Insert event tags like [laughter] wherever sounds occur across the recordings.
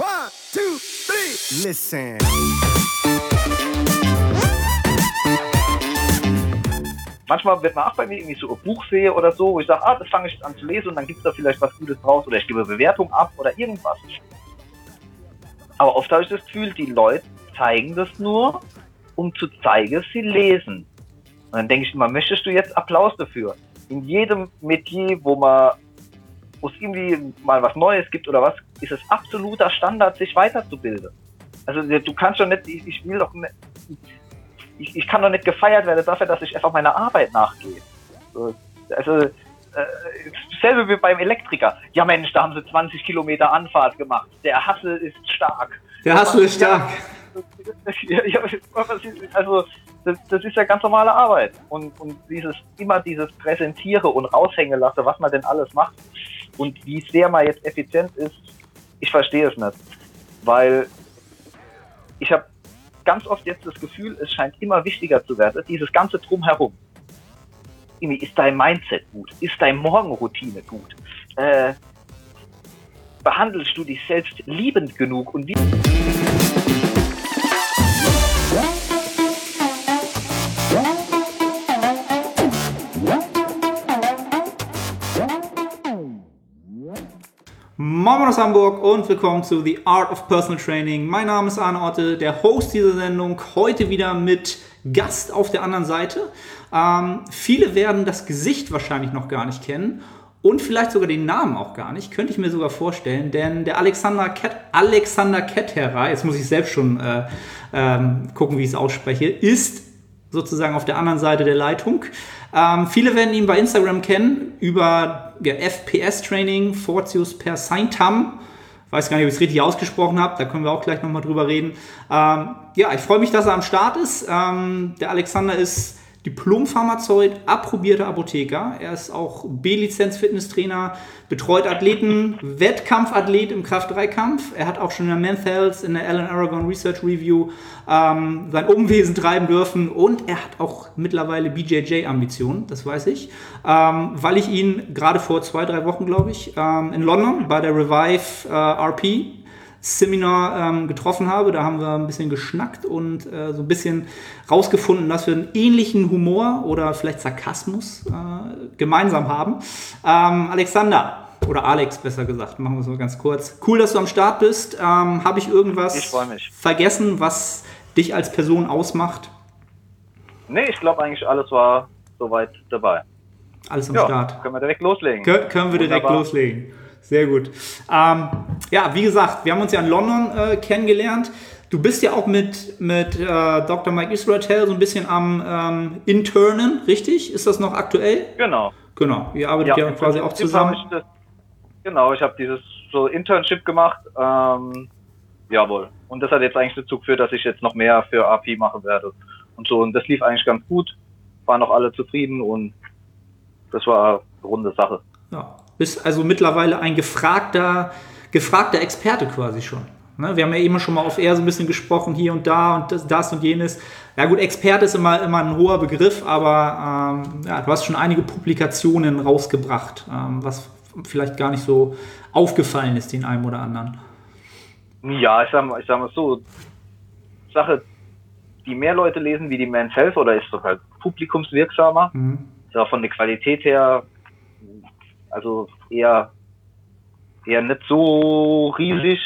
One, two, three. Listen. Manchmal wird man auch bei mir irgendwie so ein Buch sehe oder so, wo ich sage, ah, das fange ich jetzt an zu lesen und dann gibt es da vielleicht was Gutes draus oder ich gebe Bewertung ab oder irgendwas. Aber oft habe ich das Gefühl, die Leute zeigen das nur, um zu zeigen, sie lesen. Und dann denke ich immer, möchtest du jetzt Applaus dafür? In jedem Metier, wo man wo es irgendwie mal was Neues gibt oder was, ist es absoluter Standard, sich weiterzubilden. Also du kannst doch nicht, ich, ich will doch nicht, ich, ich kann doch nicht gefeiert werden dafür, dass ich einfach meiner Arbeit nachgehe. So, also äh, selbe wie beim Elektriker. Ja Mensch, da haben sie 20 Kilometer Anfahrt gemacht. Der Hassel ist stark. Der Hassel ist stark. Ja, [laughs] ja, also das, das, ist ja ganz normale Arbeit. Und, und dieses immer dieses Präsentiere und raushängen lasse, was man denn alles macht und wie sehr man jetzt effizient ist, ich verstehe es nicht. Weil ich habe ganz oft jetzt das Gefühl, es scheint immer wichtiger zu werden, dieses ganze Drumherum. Ist dein Mindset gut? Ist deine Morgenroutine gut? Äh, behandelst du dich selbst liebend genug und wie Moin aus Hamburg und willkommen zu The Art of Personal Training. Mein Name ist Arne Otte, der Host dieser Sendung. Heute wieder mit Gast auf der anderen Seite. Ähm, viele werden das Gesicht wahrscheinlich noch gar nicht kennen und vielleicht sogar den Namen auch gar nicht. Könnte ich mir sogar vorstellen, denn der Alexander Ket Alexander Ketterer, jetzt muss ich selbst schon äh, ähm, gucken, wie ich es ausspreche, ist sozusagen auf der anderen Seite der Leitung. Ähm, viele werden ihn bei Instagram kennen über ja, FPS-Training, Fortius per Saintam. Weiß gar nicht, ob ich es richtig ausgesprochen habe, da können wir auch gleich nochmal drüber reden. Ähm, ja, ich freue mich, dass er am Start ist. Ähm, der Alexander ist Diplom-Pharmazeut, approbierter Apotheker. Er ist auch B-Lizenz-Fitnesstrainer, betreut Athleten, Wettkampfathlet im Kraft-3-Kampf. Er hat auch schon in der Men's Health, in der Alan Aragon Research Review ähm, sein Umwesen treiben dürfen und er hat auch mittlerweile BJJ-Ambitionen, das weiß ich, ähm, weil ich ihn gerade vor zwei, drei Wochen, glaube ich, ähm, in London bei der Revive äh, RP Seminar ähm, getroffen habe. Da haben wir ein bisschen geschnackt und äh, so ein bisschen rausgefunden, dass wir einen ähnlichen Humor oder vielleicht Sarkasmus äh, gemeinsam haben. Ähm, Alexander, oder Alex besser gesagt, machen wir es mal ganz kurz. Cool, dass du am Start bist. Ähm, Habe ich irgendwas ich vergessen, was dich als Person ausmacht? Nee, ich glaube eigentlich alles war soweit dabei. Alles am ja, Start. Können wir direkt loslegen. Kön können wir direkt Wunderbar. loslegen. Sehr gut. Ähm, ja, wie gesagt, wir haben uns ja in London äh, kennengelernt. Du bist ja auch mit, mit äh, Dr. Mike Israel so ein bisschen am ähm, Internen, richtig? Ist das noch aktuell? Genau. Genau, ihr arbeitet ja, ja quasi auch zusammen. Ich das, genau, ich habe dieses so Internship gemacht. Ähm, jawohl. Und das hat jetzt eigentlich dazu geführt, dass ich jetzt noch mehr für AP machen werde. Und so, und das lief eigentlich ganz gut. Waren auch alle zufrieden und das war eine runde Sache. Ja, bist also mittlerweile ein gefragter, gefragter Experte quasi schon. Ne? Wir haben ja eben schon mal auf R so ein bisschen gesprochen, hier und da und das, das und jenes. Ja gut, Experte ist immer, immer ein hoher Begriff, aber ähm, ja, du hast schon einige Publikationen rausgebracht, ähm, was vielleicht gar nicht so aufgefallen ist den einen oder anderen. Ja, ich sag mal, ich sag mal so, Sache, die mehr Leute lesen wie die Men's Health oder ist doch halt publikumswirksamer. Mhm. Auch von der Qualität her also eher, eher nicht so riesig.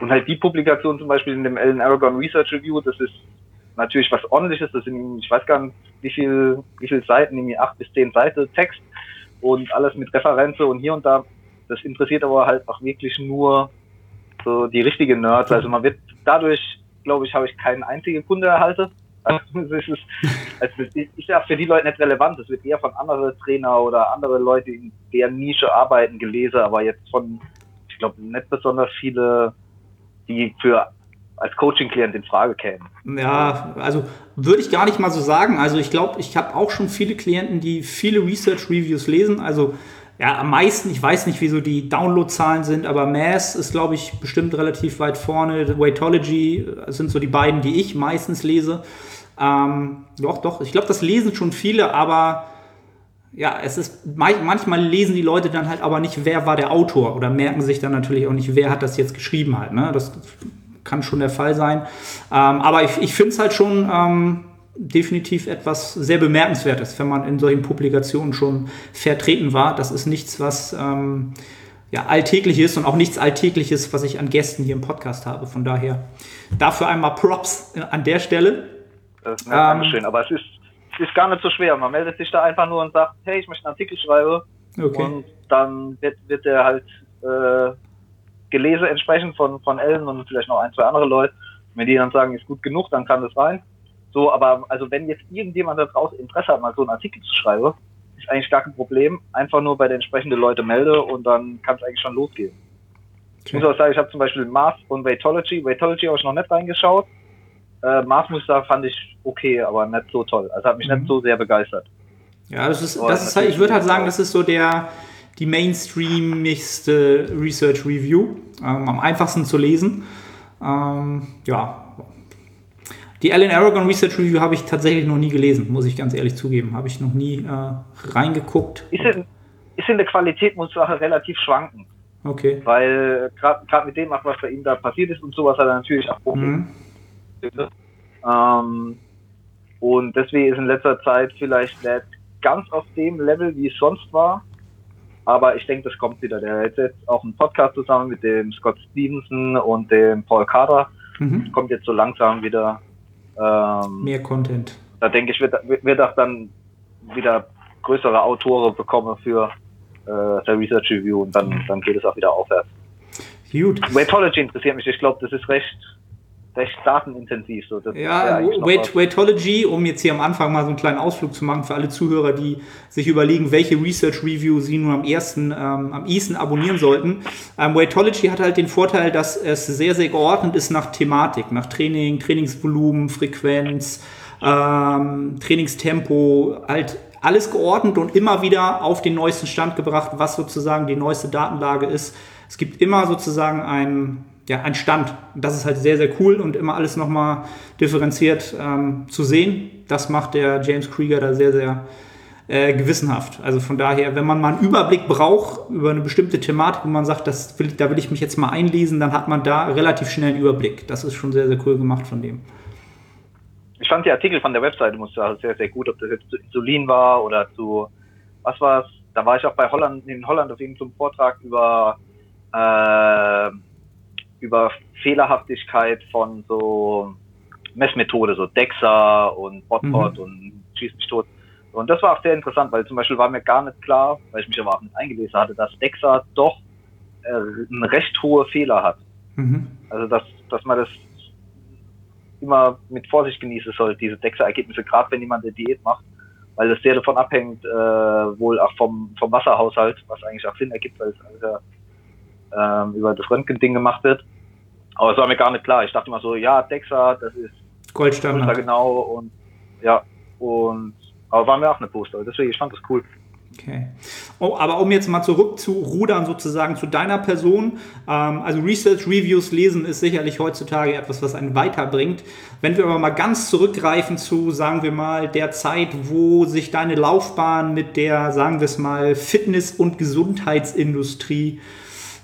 Und halt die Publikation zum Beispiel in dem Ellen Aragon Research Review, das ist natürlich was ordentliches. Das sind, ich weiß gar nicht, wie viel, wie viele Seiten, irgendwie acht bis zehn Seiten Text und alles mit Referenzen und hier und da. Das interessiert aber halt auch wirklich nur so die richtigen Nerds. Also man wird dadurch, glaube ich, habe ich keinen einzigen Kunde erhalten. [laughs] Also es ist, also ist ja für die Leute nicht relevant. Es wird eher von anderen Trainer oder andere Leute, in deren Nische arbeiten, gelesen, aber jetzt von, ich glaube, nicht besonders viele, die für als Coaching-Klient in Frage kämen. Ja, also würde ich gar nicht mal so sagen. Also ich glaube, ich habe auch schon viele Klienten, die viele Research-Reviews lesen. Also ja, am meisten, ich weiß nicht, wieso die Download-Zahlen sind, aber Mass ist, glaube ich, bestimmt relativ weit vorne. Weightology sind so die beiden, die ich meistens lese. Ähm, doch, doch, ich glaube, das lesen schon viele, aber ja, es ist, manchmal lesen die Leute dann halt aber nicht, wer war der Autor oder merken sich dann natürlich auch nicht, wer hat das jetzt geschrieben halt. Ne? Das kann schon der Fall sein. Ähm, aber ich, ich finde es halt schon ähm, definitiv etwas sehr Bemerkenswertes, wenn man in solchen Publikationen schon vertreten war. Das ist nichts, was ähm, ja, alltäglich ist und auch nichts Alltägliches, was ich an Gästen hier im Podcast habe. Von daher dafür einmal Props an der Stelle. Das ist nett, ähm, Dankeschön. Aber es ist ist gar nicht so schwer. Man meldet sich da einfach nur und sagt, hey, ich möchte einen Artikel schreiben. Okay. Und dann wird, wird der halt äh, gelesen entsprechend von, von Ellen und vielleicht noch ein, zwei andere Leute. Wenn die dann sagen, ist gut genug, dann kann das rein. So, aber also wenn jetzt irgendjemand da draußen Interesse hat, mal so einen Artikel zu schreiben, ist eigentlich gar kein Problem. Einfach nur bei den entsprechenden Leuten melde und dann kann es eigentlich schon losgehen. Okay. Ich muss auch sagen, ich habe zum Beispiel Mars und Weightology. Weightology habe ich noch nicht reingeschaut. Äh, Mars Muster fand ich okay, aber nicht so toll. Also hat mich mhm. nicht so sehr begeistert. Ja, das ist, das ist halt, ich würde halt sagen, das ist so der, die mainstreamigste Research Review. Ähm, am einfachsten zu lesen. Ähm, ja. Die Alan Aragon Research Review habe ich tatsächlich noch nie gelesen, muss ich ganz ehrlich zugeben. Habe ich noch nie äh, reingeguckt. Ist in, ist in der Qualität, muss sagen, relativ schwanken. Okay. Weil gerade mit dem, was bei ihm da passiert ist und sowas, hat er natürlich auch Probleme. Mhm. Ähm, und deswegen ist in letzter Zeit vielleicht nicht ganz auf dem Level, wie es sonst war. Aber ich denke, das kommt wieder. Der hat jetzt auch einen Podcast zusammen mit dem Scott Stevenson und dem Paul Carter. Mhm. Kommt jetzt so langsam wieder. Ähm, Mehr Content. Da denke ich, wird, wird auch dann wieder größere Autoren bekommen für äh, der Research Review und dann, dann geht es auch wieder aufwärts. Gut. Weightology interessiert mich. Ich glaube, das ist recht recht datenintensiv. So, ja, Wait, Waitology, um jetzt hier am Anfang mal so einen kleinen Ausflug zu machen für alle Zuhörer, die sich überlegen, welche Research Review sie nun am ersten, ähm, am ehesten abonnieren sollten. Ähm, Waitology hat halt den Vorteil, dass es sehr, sehr geordnet ist nach Thematik, nach Training, Trainingsvolumen, Frequenz, ähm, Trainingstempo, halt alles geordnet und immer wieder auf den neuesten Stand gebracht, was sozusagen die neueste Datenlage ist. Es gibt immer sozusagen ein ja, ein Stand. Und das ist halt sehr, sehr cool und immer alles nochmal differenziert ähm, zu sehen. Das macht der James Krieger da sehr, sehr äh, gewissenhaft. Also von daher, wenn man mal einen Überblick braucht über eine bestimmte Thematik und man sagt, das will, da will ich mich jetzt mal einlesen, dann hat man da relativ schnell einen Überblick. Das ist schon sehr, sehr cool gemacht von dem. Ich fand die Artikel von der Webseite muss sagen, sehr, sehr gut, ob das jetzt zu Insulin war oder zu, was war es? Da war ich auch bei Holland, in Holland auf irgendeinem Vortrag über äh, über Fehlerhaftigkeit von so Messmethode, so DEXA und Botpot mhm. und Schieß mich tot. Und das war auch sehr interessant, weil zum Beispiel war mir gar nicht klar, weil ich mich aber auch nicht eingelesen hatte, dass DEXA doch äh, eine recht hohe Fehler hat. Mhm. Also dass, dass man das immer mit Vorsicht genießen soll, diese DEXA-Ergebnisse, gerade wenn jemand eine Diät macht, weil das sehr davon abhängt, äh, wohl auch vom, vom Wasserhaushalt, was eigentlich auch Sinn ergibt, weil es also ähm, über das Röntgen-Ding gemacht wird. Aber es war mir gar nicht klar. Ich dachte immer so, ja, Dexa, das ist Goldstandard. genau und ja, und aber war mir auch eine Poster. Deswegen, ich fand das cool. Okay. Oh, aber um jetzt mal zurück zu rudern sozusagen zu deiner Person. Ähm, also Research Reviews lesen ist sicherlich heutzutage etwas, was einen weiterbringt. Wenn wir aber mal ganz zurückgreifen zu, sagen wir mal, der Zeit, wo sich deine Laufbahn mit der, sagen wir es mal, Fitness- und Gesundheitsindustrie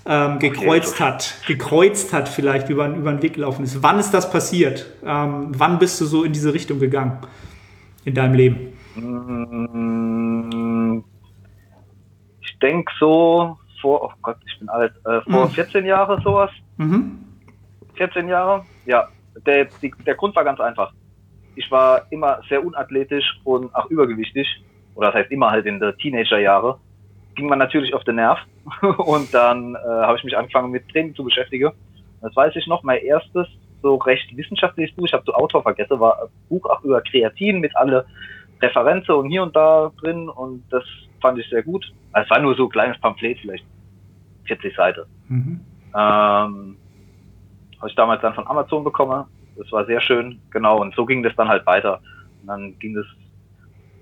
ähm, gekreuzt okay. hat, gekreuzt hat vielleicht über, über den Weg gelaufen ist. Wann ist das passiert? Ähm, wann bist du so in diese Richtung gegangen in deinem Leben? Mm, ich denke so vor, oh Gott, ich bin alt, äh, vor mhm. 14 Jahren sowas. Mhm. 14 Jahre, ja. Der, die, der Grund war ganz einfach. Ich war immer sehr unathletisch und auch übergewichtig. Oder das heißt immer halt in der Teenagerjahre ging man natürlich auf den Nerv [laughs] und dann äh, habe ich mich angefangen mit Training zu beschäftigen. Das weiß ich noch, mein erstes so recht wissenschaftliches Buch, ich habe so Autor vergessen, war ein Buch auch über Kreatin mit alle Referenzen und hier und da drin und das fand ich sehr gut. Also es war nur so ein kleines Pamphlet, vielleicht 40 Seiten. Mhm. Ähm, habe ich damals dann von Amazon bekommen. Das war sehr schön, genau. Und so ging das dann halt weiter. Und dann ging das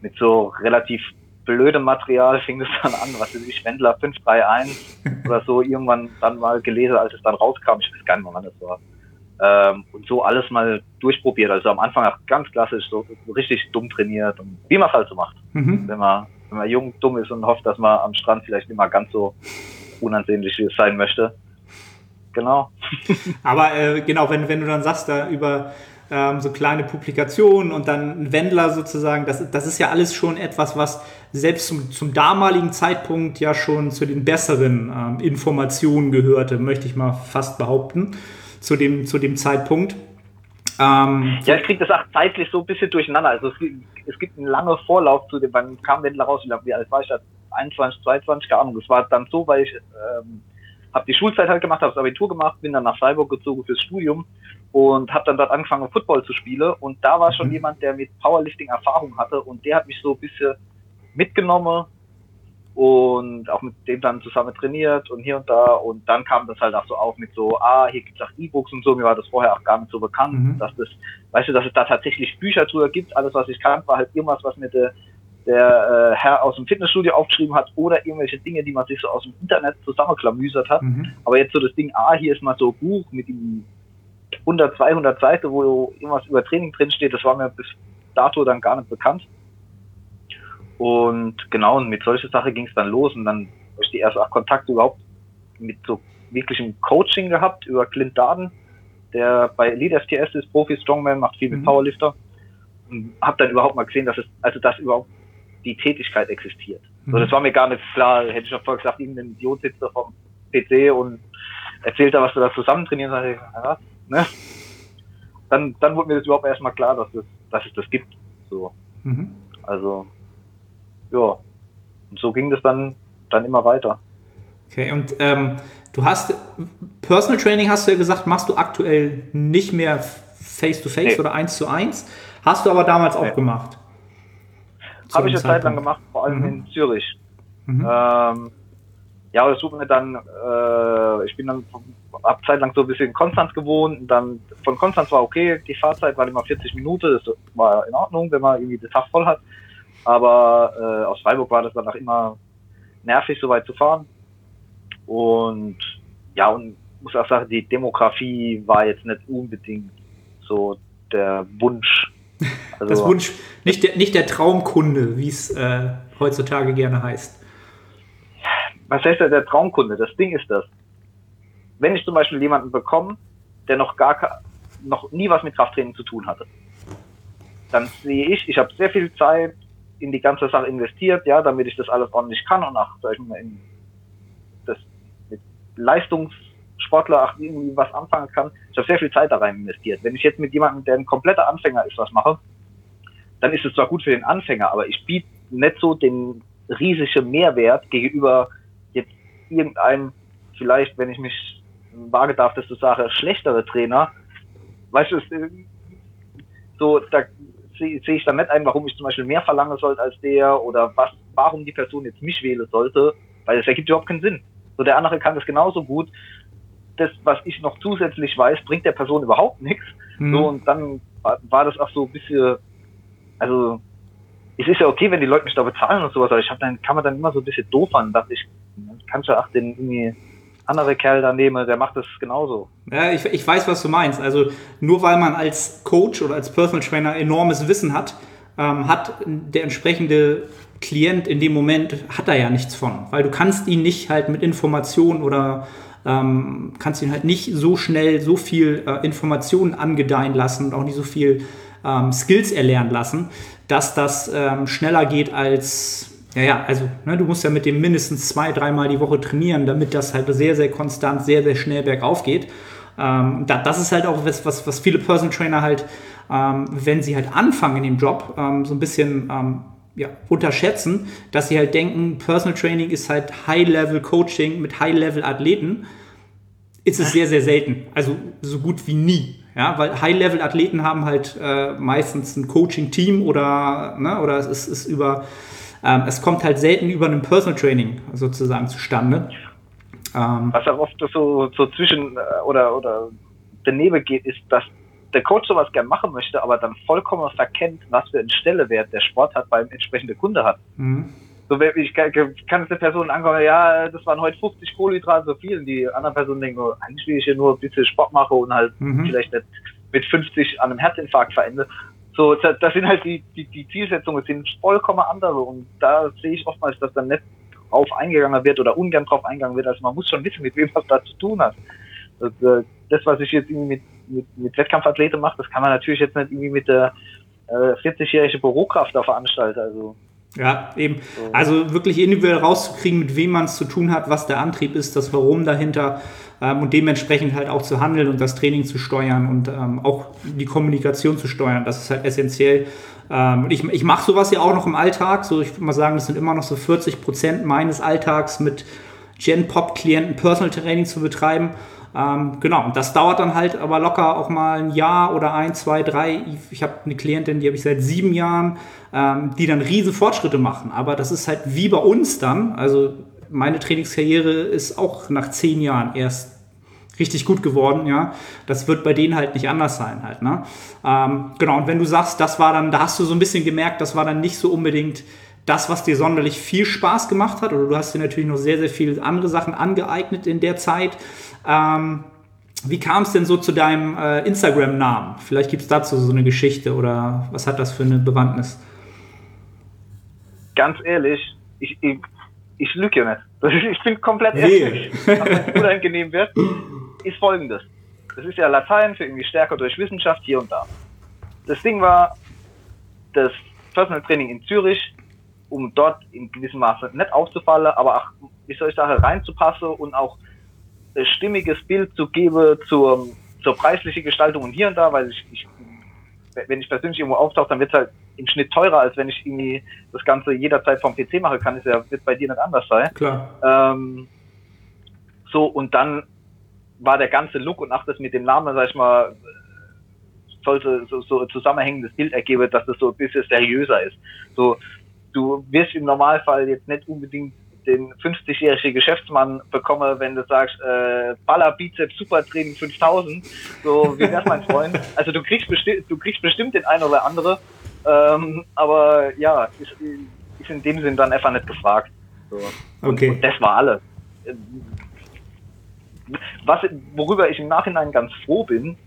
mit so relativ blödem Material fing es dann an, was ist ich, Wendler 531 [laughs] oder so, irgendwann dann mal gelesen, als es dann rauskam, ich weiß gar nicht mehr, wann das war. Ähm, und so alles mal durchprobiert. Also am Anfang auch ganz klassisch, so richtig dumm trainiert und wie man es halt so macht, mhm. wenn man wenn wenn man jung, dumm ist und hofft, dass man am Strand vielleicht nicht mal ganz so unansehnlich wie es sein möchte. Genau. [laughs] Aber äh, genau, wenn, wenn du dann sagst, da über ähm, so kleine Publikationen und dann ein Wendler sozusagen, das, das ist ja alles schon etwas, was selbst zum, zum damaligen Zeitpunkt ja schon zu den besseren ähm, Informationen gehörte, möchte ich mal fast behaupten, zu dem, zu dem Zeitpunkt. Ähm, ja, ich kriege das auch zeitlich so ein bisschen durcheinander. Also es, es gibt einen langen Vorlauf zu dem, wann kam Wendler raus? Wie alt war ich da? 21, 22, keine Ahnung. Das war dann so, weil ich ähm, habe die Schulzeit halt gemacht, habe das Abitur gemacht, bin dann nach Freiburg gezogen fürs Studium und habe dann dort angefangen, Football zu spielen. Und da war schon mhm. jemand, der mit Powerlifting Erfahrung hatte und der hat mich so ein bisschen mitgenommen und auch mit dem dann zusammen trainiert und hier und da. Und dann kam das halt auch so auf mit so, ah, hier gibt's auch E-Books und so. Mir war das vorher auch gar nicht so bekannt, mhm. dass das, weißt du, dass es da tatsächlich Bücher drüber gibt. Alles, was ich kannte, war halt irgendwas, was mir der, der äh, Herr aus dem Fitnessstudio aufgeschrieben hat oder irgendwelche Dinge, die man sich so aus dem Internet zusammenklamüsert hat. Mhm. Aber jetzt so das Ding, ah, hier ist mal so ein Buch mit dem 100, 200 Seiten, wo irgendwas über Training drinsteht, das war mir bis dato dann gar nicht bekannt. Und genau, und mit solcher Sache ging es dann los und dann habe ich die erste Kontakte überhaupt mit so wirklichem Coaching gehabt über Clint Darden, der bei Elite STS ist, Profi Strongman, macht viel mit mhm. Powerlifter. Und habe dann überhaupt mal gesehen, dass es, also dass überhaupt die Tätigkeit existiert. Mhm. So, das war mir gar nicht klar. Hätte ich noch vorher gesagt, irgendein Idiot sitzt da vom PC und erzählt da, was wir da zusammen trainieren. Ich, ja, ne? Dann, dann wurde mir das überhaupt erstmal klar, dass es, dass es das gibt. So. Mhm. Also, ja. Und so ging das dann, dann immer weiter. Okay, und ähm, du hast Personal Training, hast du ja gesagt, machst du aktuell nicht mehr face-to-face -face nee. oder eins zu eins. Hast du aber damals nee. auch gemacht. Habe ich eine Zeit lang gemacht, vor allem mhm. in Zürich. Mhm. Ähm, ja, das suchen wir dann, äh, ich bin dann ab Zeit lang so ein bisschen in Konstanz gewohnt und dann von Konstanz war okay, die Fahrzeit war immer 40 Minuten, das war in Ordnung, wenn man irgendwie den Tag voll hat. Aber äh, aus Freiburg war das dann auch immer nervig, so weit zu fahren. Und ja, und muss auch sagen, die Demografie war jetzt nicht unbedingt so der Wunsch. Also, das Wunsch, nicht der, nicht der Traumkunde, wie es äh, heutzutage gerne heißt. Was heißt denn der Traumkunde? Das Ding ist das. Wenn ich zum Beispiel jemanden bekomme, der noch gar noch nie was mit Krafttraining zu tun hatte, dann sehe ich, ich habe sehr viel Zeit in die ganze Sache investiert, ja, damit ich das alles ordentlich kann und auch, sag ich mal, in das mit Leistungssportler auch irgendwie was anfangen kann. Ich habe sehr viel Zeit da rein investiert. Wenn ich jetzt mit jemandem, der ein kompletter Anfänger ist, was mache, dann ist es zwar gut für den Anfänger, aber ich biete nicht so den riesigen Mehrwert gegenüber jetzt irgendeinem, vielleicht, wenn ich mich wage darf, dass du sagst, schlechtere Trainer. Weißt du, so, da sehe seh ich dann nicht ein, warum ich zum Beispiel mehr verlangen sollte als der oder was, warum die Person jetzt mich wählen sollte, weil es ergibt überhaupt keinen Sinn. So der andere kann das genauso gut. Das, was ich noch zusätzlich weiß, bringt der Person überhaupt nichts. Mhm. So und dann war, war, das auch so ein bisschen, also es ist ja okay, wenn die Leute mich da bezahlen und sowas, aber ich habe dann kann man dann immer so ein bisschen doof an, dachte ich, kannst du auch den irgendwie andere Kerl daneben, der macht das genauso. Ja, ich, ich weiß, was du meinst. Also nur weil man als Coach oder als Personal Trainer enormes Wissen hat, ähm, hat der entsprechende Klient in dem Moment, hat er ja nichts von. Weil du kannst ihn nicht halt mit Informationen oder ähm, kannst ihn halt nicht so schnell so viel äh, Informationen angedeihen lassen und auch nicht so viel ähm, Skills erlernen lassen, dass das ähm, schneller geht als ja, ja, also ne, du musst ja mit dem mindestens zwei, dreimal die Woche trainieren, damit das halt sehr, sehr konstant, sehr, sehr schnell bergauf geht. Ähm, da, das ist halt auch was, was, was viele Personal Trainer halt, ähm, wenn sie halt anfangen in dem Job, ähm, so ein bisschen ähm, ja, unterschätzen, dass sie halt denken, Personal Training ist halt High-Level-Coaching mit High-Level-Athleten. Ist es sehr, sehr selten. Also so gut wie nie. Ja, weil High-Level-Athleten haben halt äh, meistens ein Coaching-Team oder, ne, oder es ist, ist über ähm, es kommt halt selten über ein Personal Training sozusagen zustande. Ähm, Was auch oft so, so zwischen äh, oder, oder daneben geht, ist, dass der Coach sowas gerne machen möchte, aber dann vollkommen verkennt, was für einen Stellewert der Sport hat beim entsprechenden Kunde hat. Mhm. So, ich kann, kann eine Person ankommen, ja, das waren heute 50 Kohlenhydrate so viel, und die anderen Personen denken, oh, eigentlich will ich hier nur ein bisschen Sport machen und halt mhm. vielleicht nicht mit 50 an einem Herzinfarkt verende So, das, das sind halt die, die, die Zielsetzungen sind vollkommen andere und da sehe ich oftmals, dass dann nicht drauf eingegangen wird oder ungern drauf eingegangen wird. Also man muss schon wissen, mit wem man da zu tun hat. Das, äh, das was ich jetzt irgendwie mit, mit, mit Wettkampfathleten mache, das kann man natürlich jetzt nicht irgendwie mit der äh, 40-jährigen Bürokraft da veranstalten. Also ja, eben. Also wirklich individuell rauszukriegen, mit wem man es zu tun hat, was der Antrieb ist, das Warum dahinter ähm, und dementsprechend halt auch zu handeln und das Training zu steuern und ähm, auch die Kommunikation zu steuern. Das ist halt essentiell. Ähm, ich ich mache sowas ja auch noch im Alltag. So, ich würde mal sagen, das sind immer noch so 40 Prozent meines Alltags mit Gen-Pop-Klienten Personal Training zu betreiben. Ähm, genau, und das dauert dann halt aber locker auch mal ein Jahr oder ein, zwei, drei. Ich habe eine Klientin, die habe ich seit sieben Jahren, ähm, die dann riesen Fortschritte machen. Aber das ist halt wie bei uns dann. Also meine Trainingskarriere ist auch nach zehn Jahren erst richtig gut geworden, ja. Das wird bei denen halt nicht anders sein halt, ne? Ähm, genau, und wenn du sagst, das war dann, da hast du so ein bisschen gemerkt, das war dann nicht so unbedingt das, was dir sonderlich viel Spaß gemacht hat, oder du hast dir natürlich noch sehr, sehr viele andere Sachen angeeignet in der Zeit. Ähm, wie kam es denn so zu deinem äh, Instagram-Namen? Vielleicht gibt es dazu so eine Geschichte oder was hat das für eine Bewandtnis? Ganz ehrlich, ich, ich, ich lüge ja nicht. Ich bin komplett ehrlich. Was mir unangenehm wird, ist folgendes. Das ist ja Latein für irgendwie stärker durch Wissenschaft hier und da. Das Ding war, das Personal Training in Zürich, um dort in gewissem Maße nicht aufzufallen, aber auch, wie soll ich sagen, reinzupassen und auch stimmiges Bild zu geben zur, zur preislichen Gestaltung und hier und da, weil ich, ich wenn ich persönlich irgendwo auftauche, dann wird es halt im Schnitt teurer, als wenn ich irgendwie das Ganze jederzeit vom PC machen kann. Das ja, wird bei dir nicht anders sein. Klar. Ähm, so, und dann war der ganze Look und auch das mit dem Namen, sag ich mal, sollte so, so ein zusammenhängendes Bild ergeben, dass das so ein bisschen seriöser ist. So, du wirst im Normalfall jetzt nicht unbedingt den 50-jährigen Geschäftsmann bekomme, wenn du sagst, äh, Baller Bizeps Supertraining 5000, so wie wär's mein Freund? Also du kriegst bestimmt, du kriegst bestimmt den einen oder andere, ähm, aber ja, ist, ist in dem Sinn dann einfach nicht gefragt. So. Okay. Und, und das war alles. Was, worüber ich im Nachhinein ganz froh bin,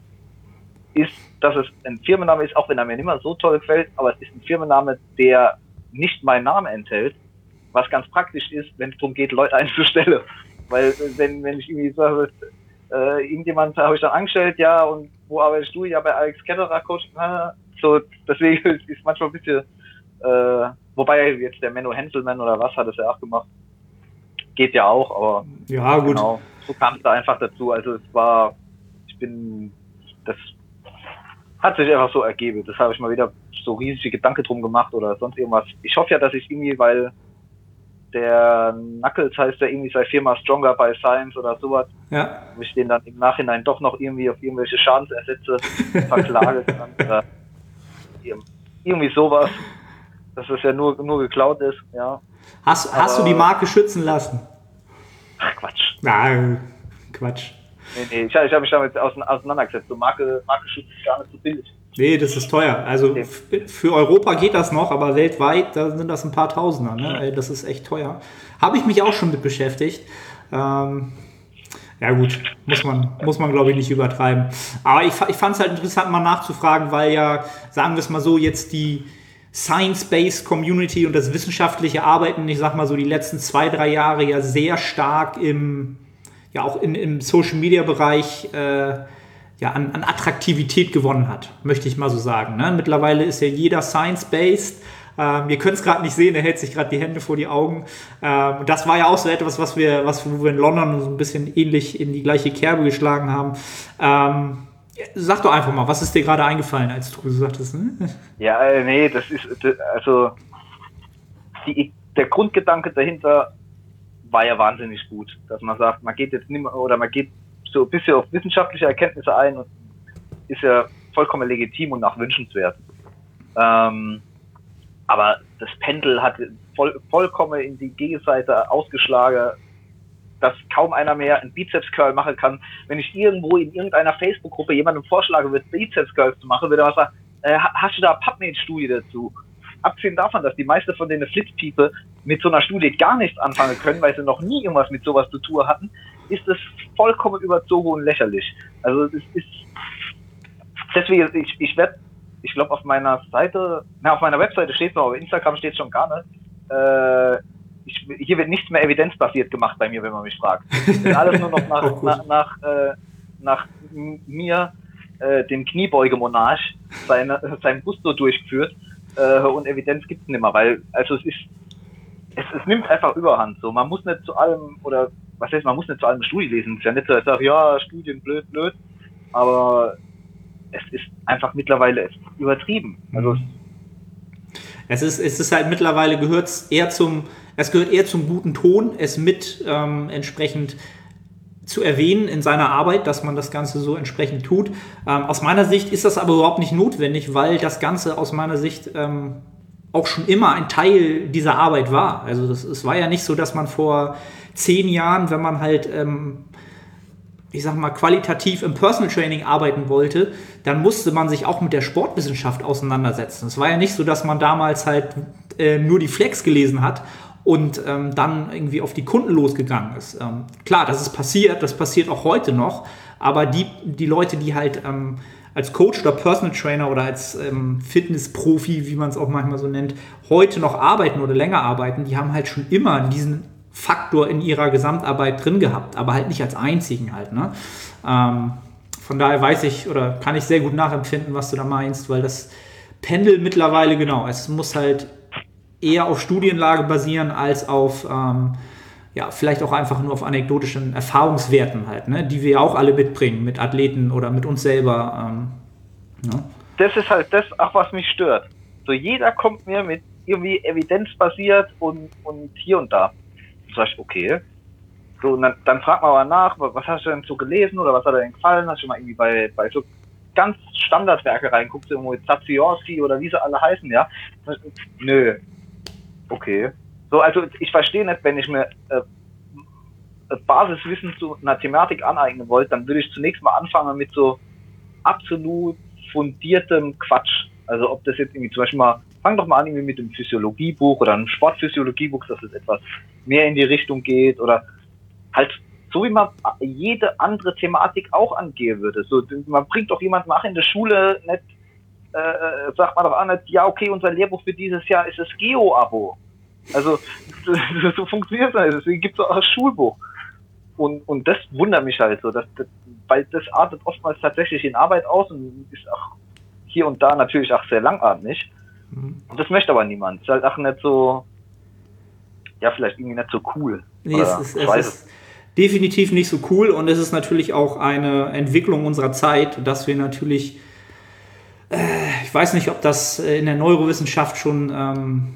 ist, dass es ein Firmenname ist, auch wenn er mir nicht mehr so toll gefällt, aber es ist ein Firmenname, der nicht meinen Namen enthält, was ganz praktisch ist, wenn es darum geht, Leute [laughs] einzustellen. Weil wenn, wenn ich irgendwie sage, äh, irgendjemand habe ich dann angestellt, ja, und wo arbeitest du? Ja, bei Alex Ketterer Coach. so, deswegen [laughs] ist manchmal ein bisschen, äh, wobei jetzt der Menno Henselmann oder was hat es ja auch gemacht. Geht ja auch, aber ja, gut. Genau, so kam es da einfach dazu. Also es war, ich bin, das hat sich einfach so ergeben. Das habe ich mal wieder so riesige Gedanken drum gemacht oder sonst irgendwas. Ich hoffe ja, dass ich irgendwie, weil der Knuckles heißt ja irgendwie sei viermal Stronger by Science oder sowas. Ja. Wo ich den dann im Nachhinein doch noch irgendwie auf irgendwelche Schadensersätze [laughs] verklage kann. Irgendwie sowas. Dass es ja nur, nur geklaut ist, ja. Hast, Aber, hast du die Marke schützen lassen? Ach, Quatsch. Nein, Quatsch. Nee, nee, ich, ich habe mich damit auseinandergesetzt. So Marke, Marke schützen ist gar nicht so billig. Nee, das ist teuer. Also okay. für Europa geht das noch, aber weltweit, da sind das ein paar Tausender. Ne? Das ist echt teuer. Habe ich mich auch schon mit beschäftigt. Ähm, ja gut, muss man, muss man glaube ich nicht übertreiben. Aber ich, ich fand es halt interessant, mal nachzufragen, weil ja, sagen wir es mal so, jetzt die Science-Based Community und das wissenschaftliche Arbeiten, ich sag mal so die letzten zwei, drei Jahre ja sehr stark im, ja auch in, im Social-Media-Bereich äh, ja, an, an, Attraktivität gewonnen hat, möchte ich mal so sagen. Ne? Mittlerweile ist ja jeder science-based. Ähm, ihr könnt es gerade nicht sehen, er hält sich gerade die Hände vor die Augen. Ähm, das war ja auch so etwas, was wir, was wir in London so ein bisschen ähnlich in die gleiche Kerbe geschlagen haben. Ähm, sag doch einfach mal, was ist dir gerade eingefallen, als du sagtest? Ne? [laughs] Ja, äh, nee, das ist, also die, der Grundgedanke dahinter war ja wahnsinnig gut, dass man sagt, man geht jetzt nicht mehr, oder man geht so ein bisschen auf wissenschaftliche Erkenntnisse ein und ist ja vollkommen legitim und auch wünschenswert. Ähm, aber das Pendel hat voll, vollkommen in die Gegenseite ausgeschlagen, dass kaum einer mehr einen Bizeps-Curl machen kann. Wenn ich irgendwo in irgendeiner Facebook-Gruppe jemandem vorschlage, Bizeps-Curls zu machen, würde er sagen, äh, hast du da PubMed-Studie dazu? Abgesehen davon, dass die meisten von den Flip-People mit so einer Studie gar nichts anfangen können, weil sie noch nie irgendwas mit sowas zu tun hatten, ist es vollkommen überzogen und lächerlich. Also es ist deswegen, ich, ich werde ich glaube auf meiner Seite, na auf meiner Webseite steht noch, auf Instagram steht schon gar nicht. Äh, ich, hier wird nichts mehr evidenzbasiert gemacht bei mir, wenn man mich fragt. alles nur noch [laughs] nach, oh, nach, nach, äh, nach mir, äh, dem Kniebeugemonarch, seine, sein Busto durchgeführt äh, und Evidenz gibt es nicht mehr, weil also es ist es, es nimmt einfach Überhand. So, man muss nicht zu allem oder was heißt, man muss nicht zu allem Studie lesen. Es ist ja nicht so, ich sage, ja, Studien blöd, blöd, aber es ist einfach mittlerweile übertrieben. Also mhm. es ist, es ist halt mittlerweile gehört eher zum, es gehört eher zum guten Ton, es mit ähm, entsprechend zu erwähnen in seiner Arbeit, dass man das Ganze so entsprechend tut. Ähm, aus meiner Sicht ist das aber überhaupt nicht notwendig, weil das Ganze aus meiner Sicht ähm, auch schon immer ein Teil dieser Arbeit war. Also es war ja nicht so, dass man vor zehn Jahren, wenn man halt, ähm, ich sag mal, qualitativ im Personal Training arbeiten wollte, dann musste man sich auch mit der Sportwissenschaft auseinandersetzen. Es war ja nicht so, dass man damals halt äh, nur die Flex gelesen hat und ähm, dann irgendwie auf die Kunden losgegangen ist. Ähm, klar, das ist passiert, das passiert auch heute noch, aber die, die Leute, die halt ähm, als Coach oder Personal Trainer oder als ähm, Fitnessprofi, wie man es auch manchmal so nennt, heute noch arbeiten oder länger arbeiten, die haben halt schon immer diesen Faktor in ihrer Gesamtarbeit drin gehabt, aber halt nicht als einzigen halt. Ne? Ähm, von daher weiß ich oder kann ich sehr gut nachempfinden, was du da meinst, weil das Pendel mittlerweile genau, es muss halt eher auf Studienlage basieren als auf ähm, ja, vielleicht auch einfach nur auf anekdotischen Erfahrungswerten halt, ne, die wir auch alle mitbringen mit Athleten oder mit uns selber. Ähm, ja. Das ist halt das, auch was mich stört. So jeder kommt mir mit irgendwie evidenzbasiert und, und hier und da. Und sag ich, okay. So, und dann, dann fragt man aber nach, was hast du denn so gelesen oder was hat dir denn gefallen? Hast du mal irgendwie bei, bei so ganz Standardwerke reinguckt, irgendwo Zaziorski oder wie sie alle heißen, ja? Nö. Okay. So, also ich verstehe nicht, wenn ich mir äh, Basiswissen zu einer Thematik aneignen wollte, dann würde ich zunächst mal anfangen mit so absolut fundiertem Quatsch. Also ob das jetzt irgendwie zum Beispiel mal, fang doch mal an irgendwie mit einem Physiologiebuch oder einem Sportphysiologiebuch, dass es etwas mehr in die Richtung geht oder halt so wie man jede andere Thematik auch angehen würde. So, man bringt doch jemanden nach in der Schule nicht, äh, äh, sagt man doch auch nicht, ja okay, unser Lehrbuch für dieses Jahr ist das Geo-Abo. Also [laughs] so funktioniert es nicht. Deswegen gibt es auch ein Schulbuch. Und, und das wundert mich halt so, dass, das, weil das artet oftmals tatsächlich in Arbeit aus und ist auch hier und da natürlich auch sehr langatmig. Mhm. Und das möchte aber niemand. Ist halt auch nicht so, ja, vielleicht irgendwie nicht so cool. Nee, es ist, es ist definitiv nicht so cool und es ist natürlich auch eine Entwicklung unserer Zeit, dass wir natürlich, äh, ich weiß nicht, ob das in der Neurowissenschaft schon ähm,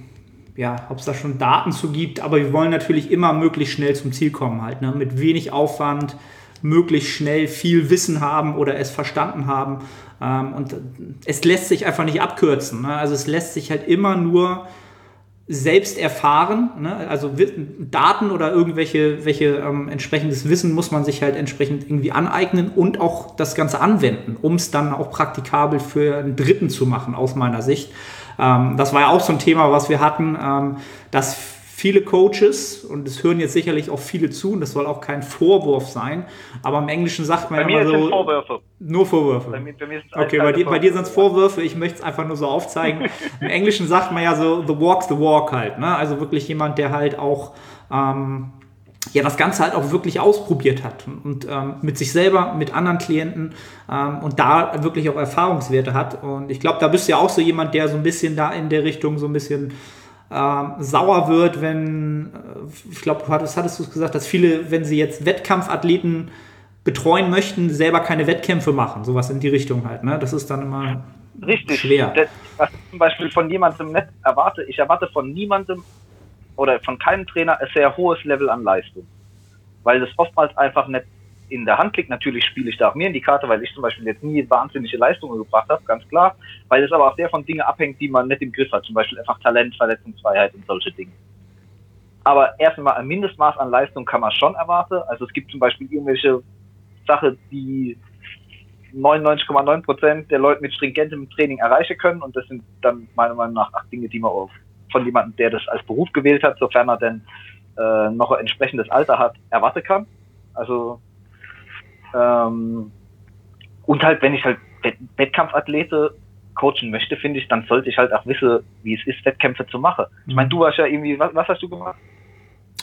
ja, ob es da schon Daten zu gibt, aber wir wollen natürlich immer möglichst schnell zum Ziel kommen, halt, ne? mit wenig Aufwand, möglichst schnell viel Wissen haben oder es verstanden haben. Ähm, und es lässt sich einfach nicht abkürzen. Ne? Also es lässt sich halt immer nur selbst erfahren. Ne? Also Daten oder irgendwelche welche, ähm, entsprechendes Wissen muss man sich halt entsprechend irgendwie aneignen und auch das Ganze anwenden, um es dann auch praktikabel für einen Dritten zu machen, aus meiner Sicht. Ähm, das war ja auch so ein Thema, was wir hatten, ähm, dass viele Coaches, und es hören jetzt sicherlich auch viele zu, und das soll auch kein Vorwurf sein, aber im Englischen sagt man bei ja immer so. Vorwürfe. Nur Vorwürfe. Bei mir, bei mir okay, bei dir, bei dir sind es Vorwürfe, ich möchte es einfach nur so aufzeigen. [laughs] Im Englischen sagt man ja so, the walk's the walk halt. Ne? Also wirklich jemand, der halt auch ähm, ja, das Ganze halt auch wirklich ausprobiert hat und, ähm, mit sich selber, mit anderen Klienten ähm, und da wirklich auch Erfahrungswerte hat. Und ich glaube, da bist du ja auch so jemand, der so ein bisschen da in der Richtung so ein bisschen ähm, sauer wird, wenn, äh, ich glaube, du hattest, hattest du gesagt, dass viele, wenn sie jetzt Wettkampfathleten betreuen möchten, selber keine Wettkämpfe machen. Sowas in die Richtung halt. Ne? Das ist dann immer Richtig. schwer. Das, was ich zum Beispiel von jemandem nicht erwarte, ich erwarte von niemandem oder von keinem Trainer ein sehr hohes Level an Leistung. Weil das oftmals einfach nicht in der Hand liegt. Natürlich spiele ich da auch mir in die Karte, weil ich zum Beispiel jetzt nie wahnsinnige Leistungen gebracht habe, ganz klar. Weil es aber auch sehr von Dingen abhängt, die man nicht im Griff hat. Zum Beispiel einfach Talent, Verletzungsfreiheit und solche Dinge. Aber erstmal ein Mindestmaß an Leistung kann man schon erwarten. Also es gibt zum Beispiel irgendwelche Sachen, die 99,9 Prozent der Leute mit stringentem Training erreichen können. Und das sind dann meiner Meinung nach acht Dinge, die man auf von jemandem, der das als Beruf gewählt hat, sofern er denn äh, noch ein entsprechendes Alter hat, erwarten kann. Also ähm, und halt, wenn ich halt Wettkampfathlete coachen möchte, finde ich, dann sollte ich halt auch wissen, wie es ist, Wettkämpfe zu machen. Ich meine, du warst ja irgendwie, was, was hast du gemacht?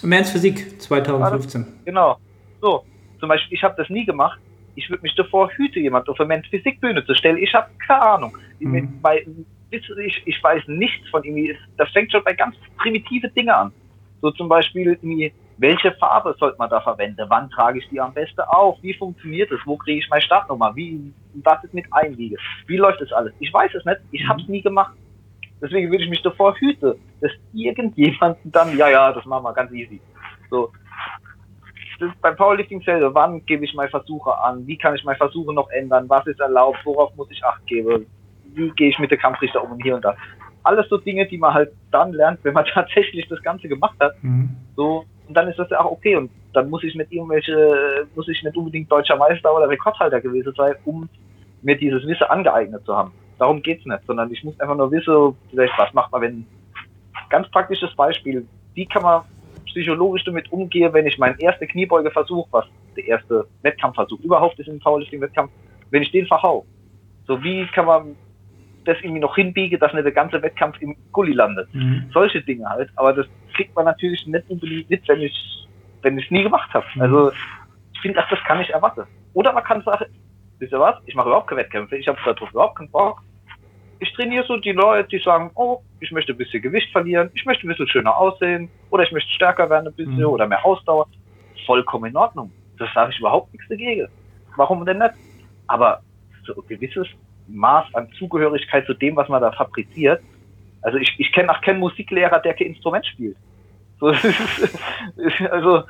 Men's Physik 2015. Genau. So, zum Beispiel, ich habe das nie gemacht. Ich würde mich davor hüten, jemand auf eine Men's Physikbühne zu stellen. Ich habe keine Ahnung. Mhm. Bei, ich, ich weiß nichts von irgendwie. Das fängt schon bei ganz primitive Dinge an. So zum Beispiel welche Farbe sollte man da verwenden? Wann trage ich die am besten auf? Wie funktioniert es? Wo kriege ich meine Startnummer? Wie, was ist mit Einwiege? Wie läuft das alles? Ich weiß es nicht. Ich habe es nie gemacht. Deswegen würde ich mich davor hüten, dass irgendjemand dann, ja, ja, das machen wir ganz easy. So. Das ist beim Powerlifting selber, wann gebe ich meine Versuche an? Wie kann ich meine Versuche noch ändern? Was ist erlaubt? Worauf muss ich Acht geben? Wie gehe ich mit der Kampfrichter um und hier und da? Alles so Dinge, die man halt dann lernt, wenn man [laughs] tatsächlich das Ganze gemacht hat. Mhm. So, und dann ist das ja auch okay. Und dann muss ich nicht irgendwelche, muss ich nicht unbedingt deutscher Meister oder Rekordhalter gewesen sein, um mir dieses Wissen angeeignet zu haben. Darum geht's nicht, sondern ich muss einfach nur wissen, vielleicht, was macht man, wenn, ganz praktisches Beispiel, wie kann man psychologisch damit umgehen, wenn ich meinen ersten Kniebeugeversuch, was der erste Wettkampfversuch überhaupt ist im Powerlifting-Wettkampf, wenn ich den verhau. So, wie kann man das irgendwie noch hinbiegen, dass nicht der ganze Wettkampf im Gully landet. Mhm. Solche Dinge halt. Aber das kriegt man natürlich nicht unbedingt mit, wenn ich wenn ich es nie gemacht habe. Mhm. Also ich finde, das kann ich erwarten. Oder man kann sagen, wisst ihr was, ich mache überhaupt keine Wettkämpfe, ich habe darauf überhaupt keinen Bock. Ich trainiere so die Leute, die sagen, oh, ich möchte ein bisschen Gewicht verlieren, ich möchte ein bisschen schöner aussehen, oder ich möchte stärker werden ein bisschen mhm. oder mehr Ausdauer. Vollkommen in Ordnung. Das sage ich überhaupt nichts dagegen. Warum denn nicht? Aber so ein gewisses Maß an Zugehörigkeit zu dem, was man da fabriziert. Also ich, ich kenne auch keinen Musiklehrer, der kein Instrument spielt. So, [laughs] also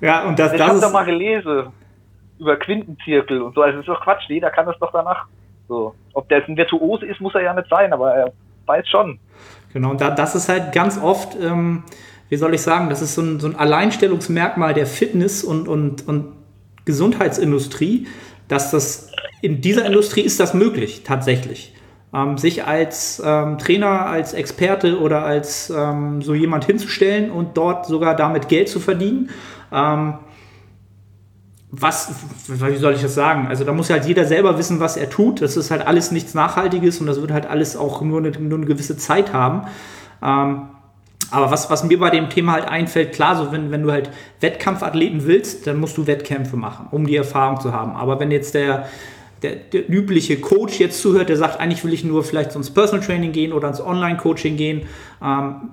ja, und das, ich habe doch mal gelesen über Quintenzirkel und so. Also das ist doch Quatsch. Jeder kann das doch danach. So, ob der jetzt ein Virtuose ist, muss er ja nicht sein, aber er weiß schon. Genau, und da, das ist halt ganz oft, ähm, wie soll ich sagen, das ist so ein, so ein Alleinstellungsmerkmal der Fitness- und, und, und Gesundheitsindustrie, dass das in dieser Industrie ist das möglich, tatsächlich. Ähm, sich als ähm, Trainer, als Experte oder als ähm, so jemand hinzustellen und dort sogar damit Geld zu verdienen. Ähm, was, wie soll ich das sagen? Also da muss halt jeder selber wissen, was er tut. Das ist halt alles nichts Nachhaltiges und das wird halt alles auch nur eine, nur eine gewisse Zeit haben. Aber was, was mir bei dem Thema halt einfällt, klar, so wenn, wenn du halt Wettkampfathleten willst, dann musst du Wettkämpfe machen, um die Erfahrung zu haben. Aber wenn jetzt der, der, der, übliche Coach jetzt zuhört, der sagt, eigentlich will ich nur vielleicht ins Personal Training gehen oder ins Online-Coaching gehen, ähm,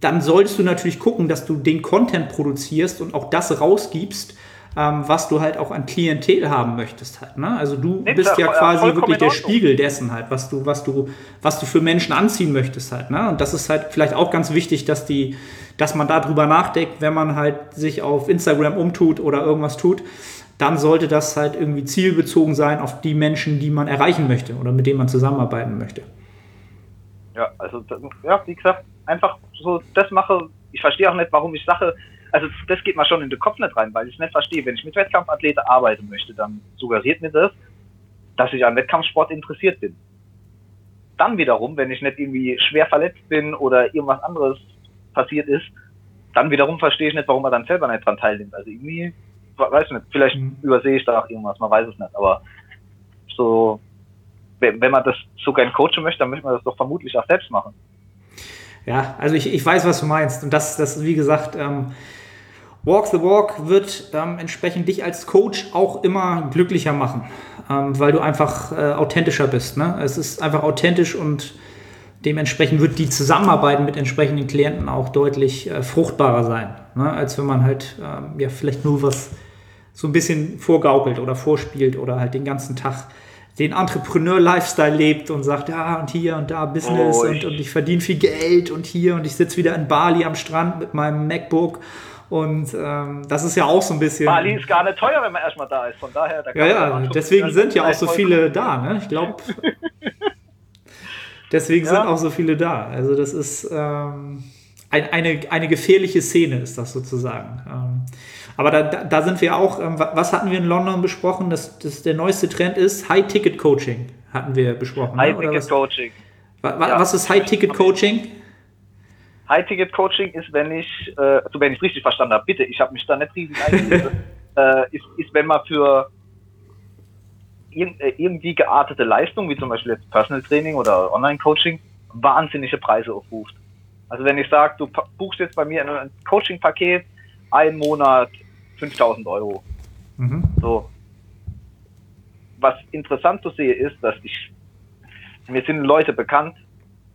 dann solltest du natürlich gucken, dass du den Content produzierst und auch das rausgibst, ähm, was du halt auch an Klientel haben möchtest halt. Ne? Also du nee, bist ja quasi wirklich der Spiegel dessen halt, was du, was du, was du für Menschen anziehen möchtest halt. Ne? Und das ist halt vielleicht auch ganz wichtig, dass die, dass man darüber nachdenkt, wenn man halt sich auf Instagram umtut oder irgendwas tut, dann sollte das halt irgendwie zielbezogen sein auf die Menschen, die man erreichen möchte oder mit denen man zusammenarbeiten möchte. Ja, also ja, wie gesagt, einfach so das mache. Ich verstehe auch nicht, warum ich Sache, also das geht mal schon in den Kopf nicht rein, weil ich nicht verstehe, wenn ich mit Wettkampfathleten arbeiten möchte, dann suggeriert mir das, dass ich an Wettkampfsport interessiert bin. Dann wiederum, wenn ich nicht irgendwie schwer verletzt bin oder irgendwas anderes passiert ist, dann wiederum verstehe ich nicht, warum man dann selber nicht dran teilnimmt. Also irgendwie weiß nicht, vielleicht mhm. übersehe ich da auch irgendwas, man weiß es nicht, aber so, wenn, wenn man das so gern coachen möchte, dann möchte man das doch vermutlich auch selbst machen. Ja, also ich, ich weiß, was du meinst. Und das, das wie gesagt, ähm, Walk the Walk wird ähm, entsprechend dich als Coach auch immer glücklicher machen, ähm, weil du einfach äh, authentischer bist. Ne? Es ist einfach authentisch und dementsprechend wird die Zusammenarbeit mit entsprechenden Klienten auch deutlich äh, fruchtbarer sein, ne? als wenn man halt ähm, ja vielleicht nur was so ein bisschen vorgaukelt oder vorspielt oder halt den ganzen Tag den Entrepreneur-Lifestyle lebt und sagt, ja, und hier und da Business oh, und, und ich verdiene viel Geld und hier und ich sitze wieder in Bali am Strand mit meinem MacBook und ähm, das ist ja auch so ein bisschen. Bali ist gar nicht teuer, wenn man erstmal da ist. Von daher, da ja, ja, deswegen sind ja auch so viele da. Ne? Ich glaube, deswegen ja. sind auch so viele da. Also das ist ähm, ein, eine, eine gefährliche Szene, ist das sozusagen. Ähm, aber da, da sind wir auch, ähm, was hatten wir in London besprochen, dass, dass der neueste Trend ist? High-Ticket-Coaching hatten wir besprochen. Ne? High-Ticket-Coaching. Was, ja. was ist High-Ticket-Coaching? High-Ticket-Coaching ist, wenn ich, äh, also wenn ich es richtig verstanden habe, bitte, ich habe mich da nicht riesig eingelesen, [laughs] äh, ist, ist, wenn man für äh, irgendwie geartete Leistung, wie zum Beispiel jetzt Personal Training oder Online-Coaching, wahnsinnige Preise aufruft. Also wenn ich sage, du buchst jetzt bei mir ein Coaching-Paket, einen Monat 5000 Euro. Mhm. So. Was interessant zu sehen ist, dass ich, mir sind Leute bekannt,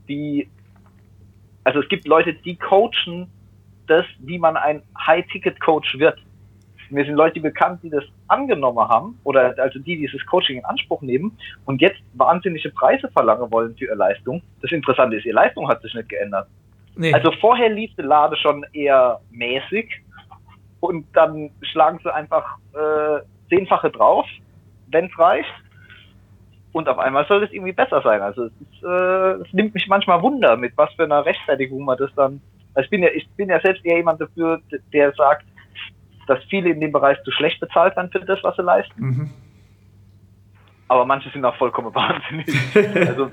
die, also es gibt Leute, die coachen das, wie man ein High-Ticket-Coach wird. Mir sind Leute bekannt, die das angenommen haben oder also die dieses Coaching in Anspruch nehmen und jetzt wahnsinnige Preise verlangen wollen für ihre Leistung. Das Interessante ist, ihre Leistung hat sich nicht geändert. Nee. Also vorher lief die Lade schon eher mäßig und dann schlagen sie einfach äh, zehnfache drauf, wenn es reicht. Und auf einmal soll es irgendwie besser sein. Also es, ist, äh, es nimmt mich manchmal Wunder, mit was für einer Rechtfertigung man das dann. Also ich bin ja, ich bin ja selbst eher jemand dafür, der sagt, dass viele in dem Bereich zu schlecht bezahlt werden für das, was sie leisten. Mhm. Aber manche sind auch vollkommen [laughs] wahnsinnig. also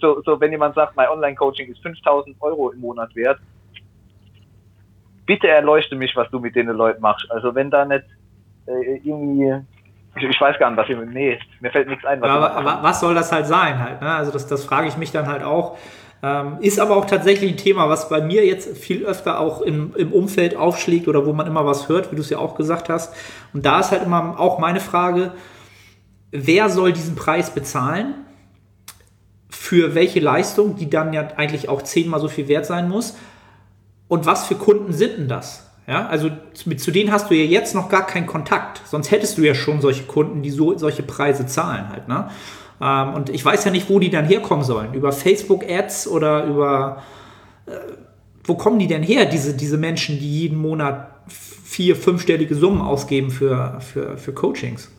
so, so, wenn jemand sagt, mein Online-Coaching ist 5000 Euro im Monat wert, bitte erleuchte mich, was du mit den Leuten machst. Also wenn da nicht äh, irgendwie ich, ich, weiß gar nicht, was ich. Nee, mir fällt nichts ein. Was, aber, aber was soll das halt sein halt? Ne? Also das, das frage ich mich dann halt auch. Ähm, ist aber auch tatsächlich ein Thema, was bei mir jetzt viel öfter auch im, im Umfeld aufschlägt oder wo man immer was hört, wie du es ja auch gesagt hast. Und da ist halt immer auch meine Frage, wer soll diesen Preis bezahlen? Für welche Leistung, die dann ja eigentlich auch zehnmal so viel wert sein muss? Und was für Kunden sind denn das? Ja, also mit, zu denen hast du ja jetzt noch gar keinen Kontakt. Sonst hättest du ja schon solche Kunden, die so, solche Preise zahlen halt. Ne? Ähm, und ich weiß ja nicht, wo die dann herkommen sollen. Über Facebook-Ads oder über... Äh, wo kommen die denn her, diese, diese Menschen, die jeden Monat vier, fünfstellige Summen ausgeben für, für, für Coachings?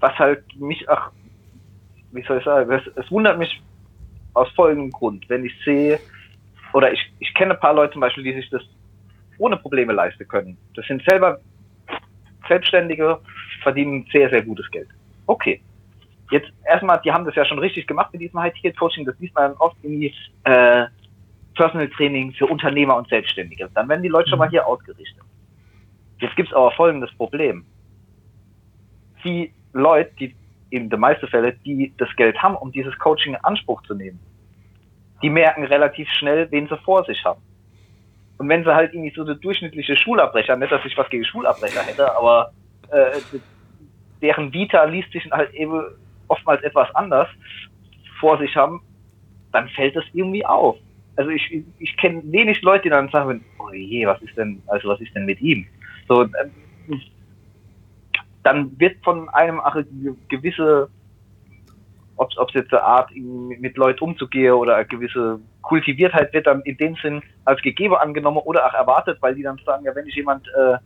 Was halt mich, ach, wie soll ich sagen, es, es wundert mich aus folgendem Grund, wenn ich sehe, oder ich, ich kenne ein paar Leute zum Beispiel, die sich das ohne Probleme leisten können. Das sind selber Selbstständige, verdienen sehr, sehr gutes Geld. Okay. Jetzt erstmal, die haben das ja schon richtig gemacht mit diesem High-Ticket-Coaching. Das liest man oft irgendwie äh, Personal Training für Unternehmer und Selbstständige. Dann werden die Leute schon mal hier ausgerichtet. Jetzt gibt es aber folgendes Problem. Die Leute, die in den meisten Fällen, die das Geld haben, um dieses Coaching in Anspruch zu nehmen, die merken relativ schnell, wen sie vor sich haben. Und wenn sie halt irgendwie so eine durchschnittliche Schulabbrecher, nicht, dass ich was gegen Schulabbrecher hätte, aber äh, deren Vita liest sich halt eben oftmals etwas anders vor sich haben, dann fällt das irgendwie auf. Also ich, ich kenne wenig Leute, die dann sagen, oh je, was ist denn, also was ist denn mit ihm? So, äh, dann wird von einem eine gewisse ob es jetzt eine Art, mit Leuten umzugehen oder eine gewisse Kultiviertheit wird dann in dem Sinn als gegeben angenommen oder auch erwartet, weil die dann sagen, ja, wenn ich jemand äh,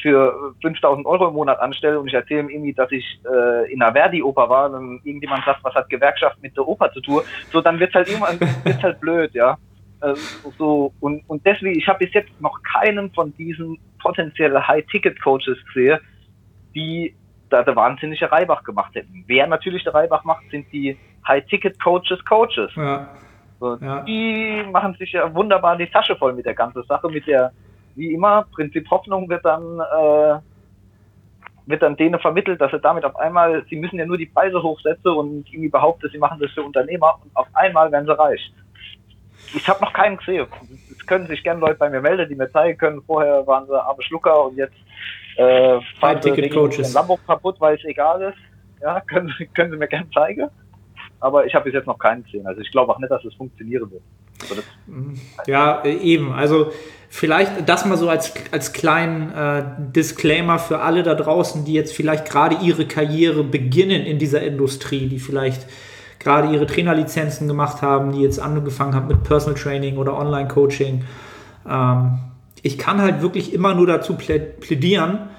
für 5000 Euro im Monat anstelle und ich erzähle ihm irgendwie, dass ich äh, in einer Verdi-Oper war, dann irgendjemand sagt, was hat Gewerkschaft mit der Oper zu tun, so dann wird halt irgendwann [laughs] wird's halt blöd, ja. Äh, so und, und deswegen, ich habe bis jetzt noch keinen von diesen potenziellen High-Ticket-Coaches gesehen, die da der wahnsinnige Reibach gemacht hätten. Wer natürlich der Reibach macht, sind die High-Ticket-Coaches, Coaches. Ja. So, ja. Die machen sich ja wunderbar die Tasche voll mit der ganzen Sache, mit der, wie immer, Prinzip Hoffnung wird dann, äh, wird dann denen vermittelt, dass sie damit auf einmal, sie müssen ja nur die Preise hochsetzen und irgendwie behaupten, sie machen das für Unternehmer und auf einmal werden sie reich. Ich habe noch keinen gesehen. Es können sich gerne Leute bei mir melden, die mir zeigen können. Vorher waren sie arme Schlucker und jetzt äh, fahren sie den Lambo kaputt, weil es egal ist. Ja, können, können sie mir gerne zeigen. Aber ich habe bis jetzt noch keinen gesehen. Also ich glaube auch nicht, dass es funktionieren wird. Also ja, eben. Also vielleicht das mal so als, als kleinen äh, Disclaimer für alle da draußen, die jetzt vielleicht gerade ihre Karriere beginnen in dieser Industrie, die vielleicht gerade ihre Trainerlizenzen gemacht haben, die jetzt angefangen haben mit Personal Training oder Online-Coaching. Ähm, ich kann halt wirklich immer nur dazu plädieren,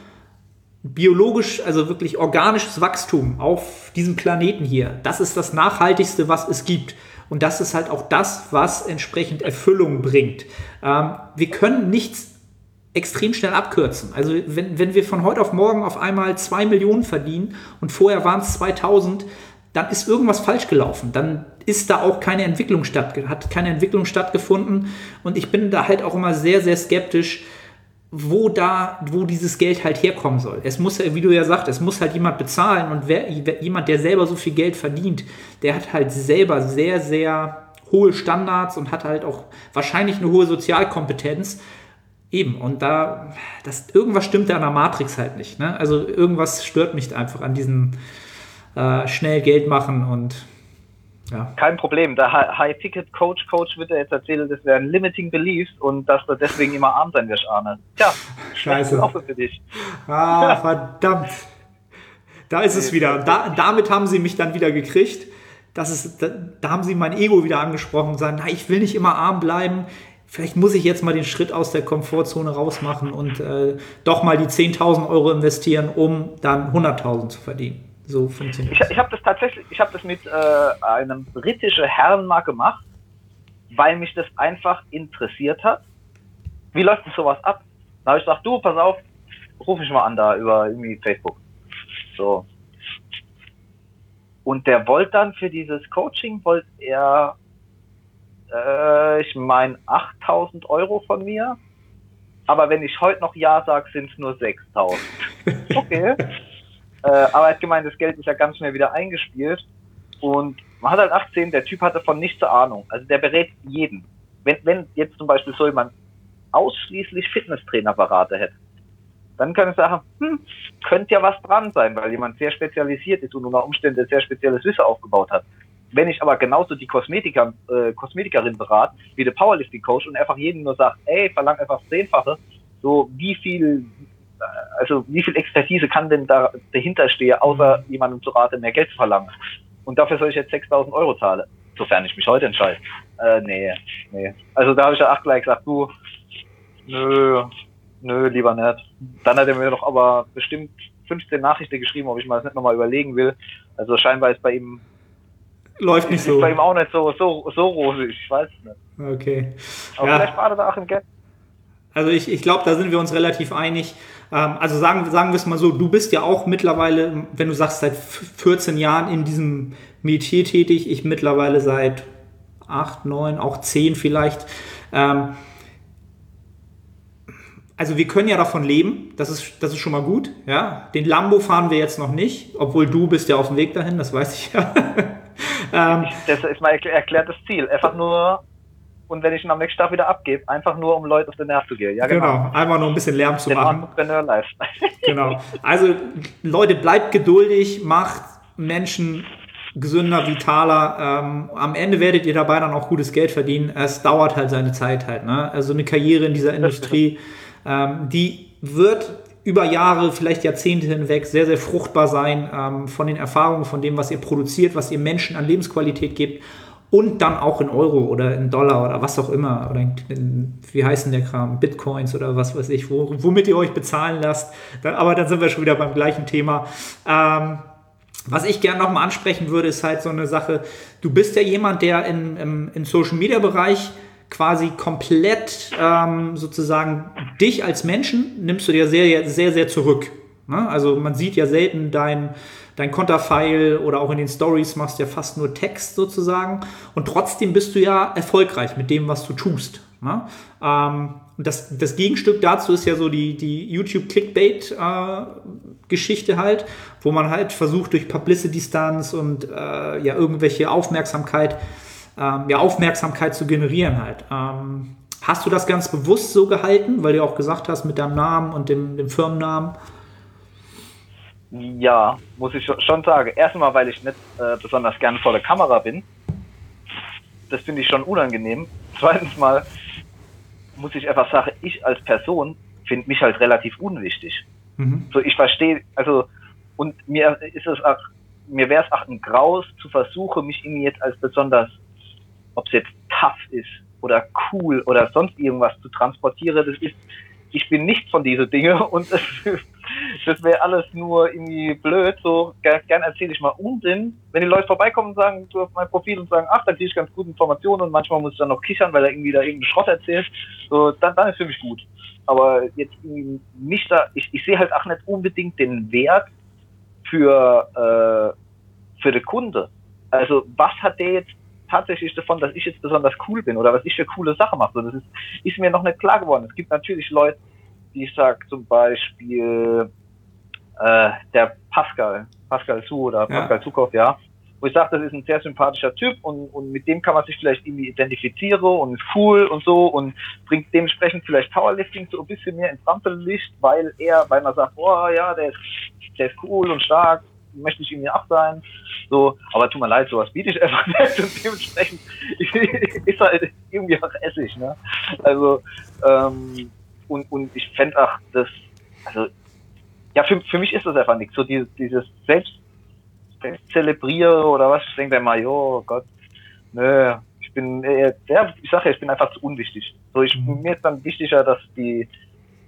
biologisch, also wirklich organisches Wachstum auf diesem Planeten hier, das ist das Nachhaltigste, was es gibt. Und das ist halt auch das, was entsprechend Erfüllung bringt. Ähm, wir können nichts extrem schnell abkürzen. Also wenn, wenn wir von heute auf morgen auf einmal zwei Millionen verdienen und vorher waren es 2000, dann ist irgendwas falsch gelaufen. Dann ist da auch keine Entwicklung statt, hat keine Entwicklung stattgefunden. Und ich bin da halt auch immer sehr, sehr skeptisch, wo da, wo dieses Geld halt herkommen soll. Es muss, wie du ja sagst, es muss halt jemand bezahlen und wer, jemand, der selber so viel Geld verdient, der hat halt selber sehr, sehr hohe Standards und hat halt auch wahrscheinlich eine hohe Sozialkompetenz. Eben, und da, das, irgendwas stimmt da an der Matrix halt nicht. Ne? Also irgendwas stört mich einfach an diesem äh, schnell Geld machen und ja. Kein Problem. Der High-Ticket-Coach Coach wird dir jetzt erzählen, das wäre ein Limiting Beliefs und dass du deswegen immer arm sein wirst, Arne. Tja, scheiße. Auch für dich. Ah, verdammt. Da ist es wieder. Da, damit haben sie mich dann wieder gekriegt. Das ist, da, da haben sie mein Ego wieder angesprochen und sagen, na, ich will nicht immer arm bleiben. Vielleicht muss ich jetzt mal den Schritt aus der Komfortzone rausmachen und äh, doch mal die 10.000 Euro investieren, um dann 100.000 zu verdienen. So funktioniert Ich, ich habe das tatsächlich, ich habe das mit äh, einem britischen Herrn mal gemacht, weil mich das einfach interessiert hat. Wie läuft denn sowas ab? Da habe ich gesagt, du, pass auf, ruf mich mal an da über irgendwie Facebook. So. Und der wollte dann für dieses Coaching, wollte er, äh, ich meine, 8000 Euro von mir. Aber wenn ich heute noch Ja sage, sind es nur 6000. [laughs] Okay. Äh, aber er hat gemeint, das Geld ist ja ganz schnell wieder eingespielt. Und man hat halt 18, der Typ hatte von nichts Ahnung. Also der berät jeden. Wenn, wenn jetzt zum Beispiel so jemand ausschließlich Fitnesstrainerberate hätte, dann kann ich sagen, hm, könnte ja was dran sein, weil jemand sehr spezialisiert ist und unter Umständen sehr spezielles Wissen aufgebaut hat. Wenn ich aber genauso die Kosmetiker, äh, Kosmetikerin berate, wie der Powerlifting Coach und einfach jedem nur sagt, ey, verlang einfach das Zehnfache, so wie viel also wie viel Expertise kann denn da dahinter stehen, außer jemandem zu raten, mehr Geld zu verlangen? Und dafür soll ich jetzt 6000 Euro zahlen, sofern ich mich heute entscheide. Äh, nee, nee. Also da habe ich ja auch gleich gesagt, du, nö, nö, lieber nicht. Dann hat er mir noch aber bestimmt 15 Nachrichten geschrieben, ob ich mal das nicht nochmal überlegen will. Also scheinbar ist bei ihm läuft nicht so. Ist bei ihm auch nicht so, so, so rosig, ich weiß es nicht. Okay. Aber ja. vielleicht war er da auch im Geld. Also ich, ich glaube, da sind wir uns relativ einig. Ähm, also sagen, sagen wir es mal so, du bist ja auch mittlerweile, wenn du sagst, seit 14 Jahren in diesem Metier tätig, ich mittlerweile seit 8, 9, auch 10 vielleicht. Ähm, also wir können ja davon leben, das ist, das ist schon mal gut. Ja? Den Lambo fahren wir jetzt noch nicht, obwohl du bist ja auf dem Weg dahin, das weiß ich ja. [laughs] ähm, das ist mal erklärtes Ziel. Einfach nur und wenn ich ihn am nächsten Tag wieder abgebe, einfach nur um Leute auf den Nerv zu gehen. Ja, genau. genau. Einfach nur ein bisschen Lärm zu den machen. Entrepreneur live. [laughs] genau. Also Leute, bleibt geduldig, macht Menschen gesünder, vitaler. Ähm, am Ende werdet ihr dabei dann auch gutes Geld verdienen. Es dauert halt seine Zeit halt. Ne? Also eine Karriere in dieser Industrie, ähm, die wird über Jahre, vielleicht Jahrzehnte hinweg sehr, sehr fruchtbar sein ähm, von den Erfahrungen, von dem, was ihr produziert, was ihr Menschen an Lebensqualität gebt und dann auch in Euro oder in Dollar oder was auch immer oder in, in, wie heißen der Kram, Bitcoins oder was weiß ich, wo, womit ihr euch bezahlen lasst. aber dann sind wir schon wieder beim gleichen Thema. Ähm, was ich gerne nochmal ansprechen würde, ist halt so eine Sache, du bist ja jemand, der in, im, im Social Media Bereich quasi komplett ähm, sozusagen dich als Menschen nimmst du dir sehr, sehr, sehr zurück. Ne? Also man sieht ja selten dein dein Konterfeil oder auch in den Stories machst du ja fast nur Text sozusagen. Und trotzdem bist du ja erfolgreich mit dem, was du tust. Ne? Ähm, das, das Gegenstück dazu ist ja so die, die YouTube-Clickbait-Geschichte äh, halt, wo man halt versucht, durch Publicity-Stunts und äh, ja irgendwelche Aufmerksamkeit, ähm, ja, Aufmerksamkeit zu generieren halt. Ähm, hast du das ganz bewusst so gehalten, weil du auch gesagt hast, mit deinem Namen und dem, dem Firmennamen? Ja, muss ich schon sagen. Erstmal, weil ich nicht äh, besonders gerne vor der Kamera bin. Das finde ich schon unangenehm. [laughs] Zweitens mal muss ich einfach sagen, ich als Person finde mich halt relativ unwichtig. Mhm. So, ich verstehe, also, und mir ist es auch, mir wäre es auch ein Graus zu versuchen, mich irgendwie jetzt als besonders, ob es jetzt tough ist oder cool oder sonst irgendwas zu transportieren. Das ist, ich bin nicht von diesen Dingen [laughs] und das das wäre alles nur irgendwie blöd. So, gern, erzähle ich mal Unsinn. Wenn die Leute vorbeikommen und sagen, du auf mein Profil und sagen, ach, da kriege ich ganz gute Informationen und manchmal muss ich dann noch kichern, weil er irgendwie da irgendeinen Schrott erzählt, so, dann, dann ist für mich gut. Aber jetzt mich da, ich, ich sehe halt auch nicht unbedingt den Wert für, äh, für den Kunde. Also, was hat der jetzt tatsächlich davon, dass ich jetzt besonders cool bin oder was ich für coole Sachen mache? Das ist, ist mir noch nicht klar geworden. Es gibt natürlich Leute, die sagt zum Beispiel äh, der Pascal, Pascal Zu oder ja. Pascal Zukow, ja, wo ich sage, das ist ein sehr sympathischer Typ und, und mit dem kann man sich vielleicht irgendwie identifizieren und ist cool und so und bringt dementsprechend vielleicht Powerlifting so ein bisschen mehr ins Rampenlicht, weil er, weil man sagt, oh ja, der ist, der ist cool und stark, möchte ich ihm ja auch sein. So, aber tut mir leid, sowas biete ich einfach nicht [laughs] und dementsprechend [laughs] ist halt irgendwie auch Essig, ne? Also, ähm, und, und ich fände auch das, also, ja, für, für mich ist das einfach nichts. So dieses, dieses Selbst zelebriere oder was. Ich denke immer, jo Gott, nö, ich bin, äh, ja, ich sage ja, ich bin einfach zu unwichtig. So, ich, mhm. mir ist dann wichtiger, dass die,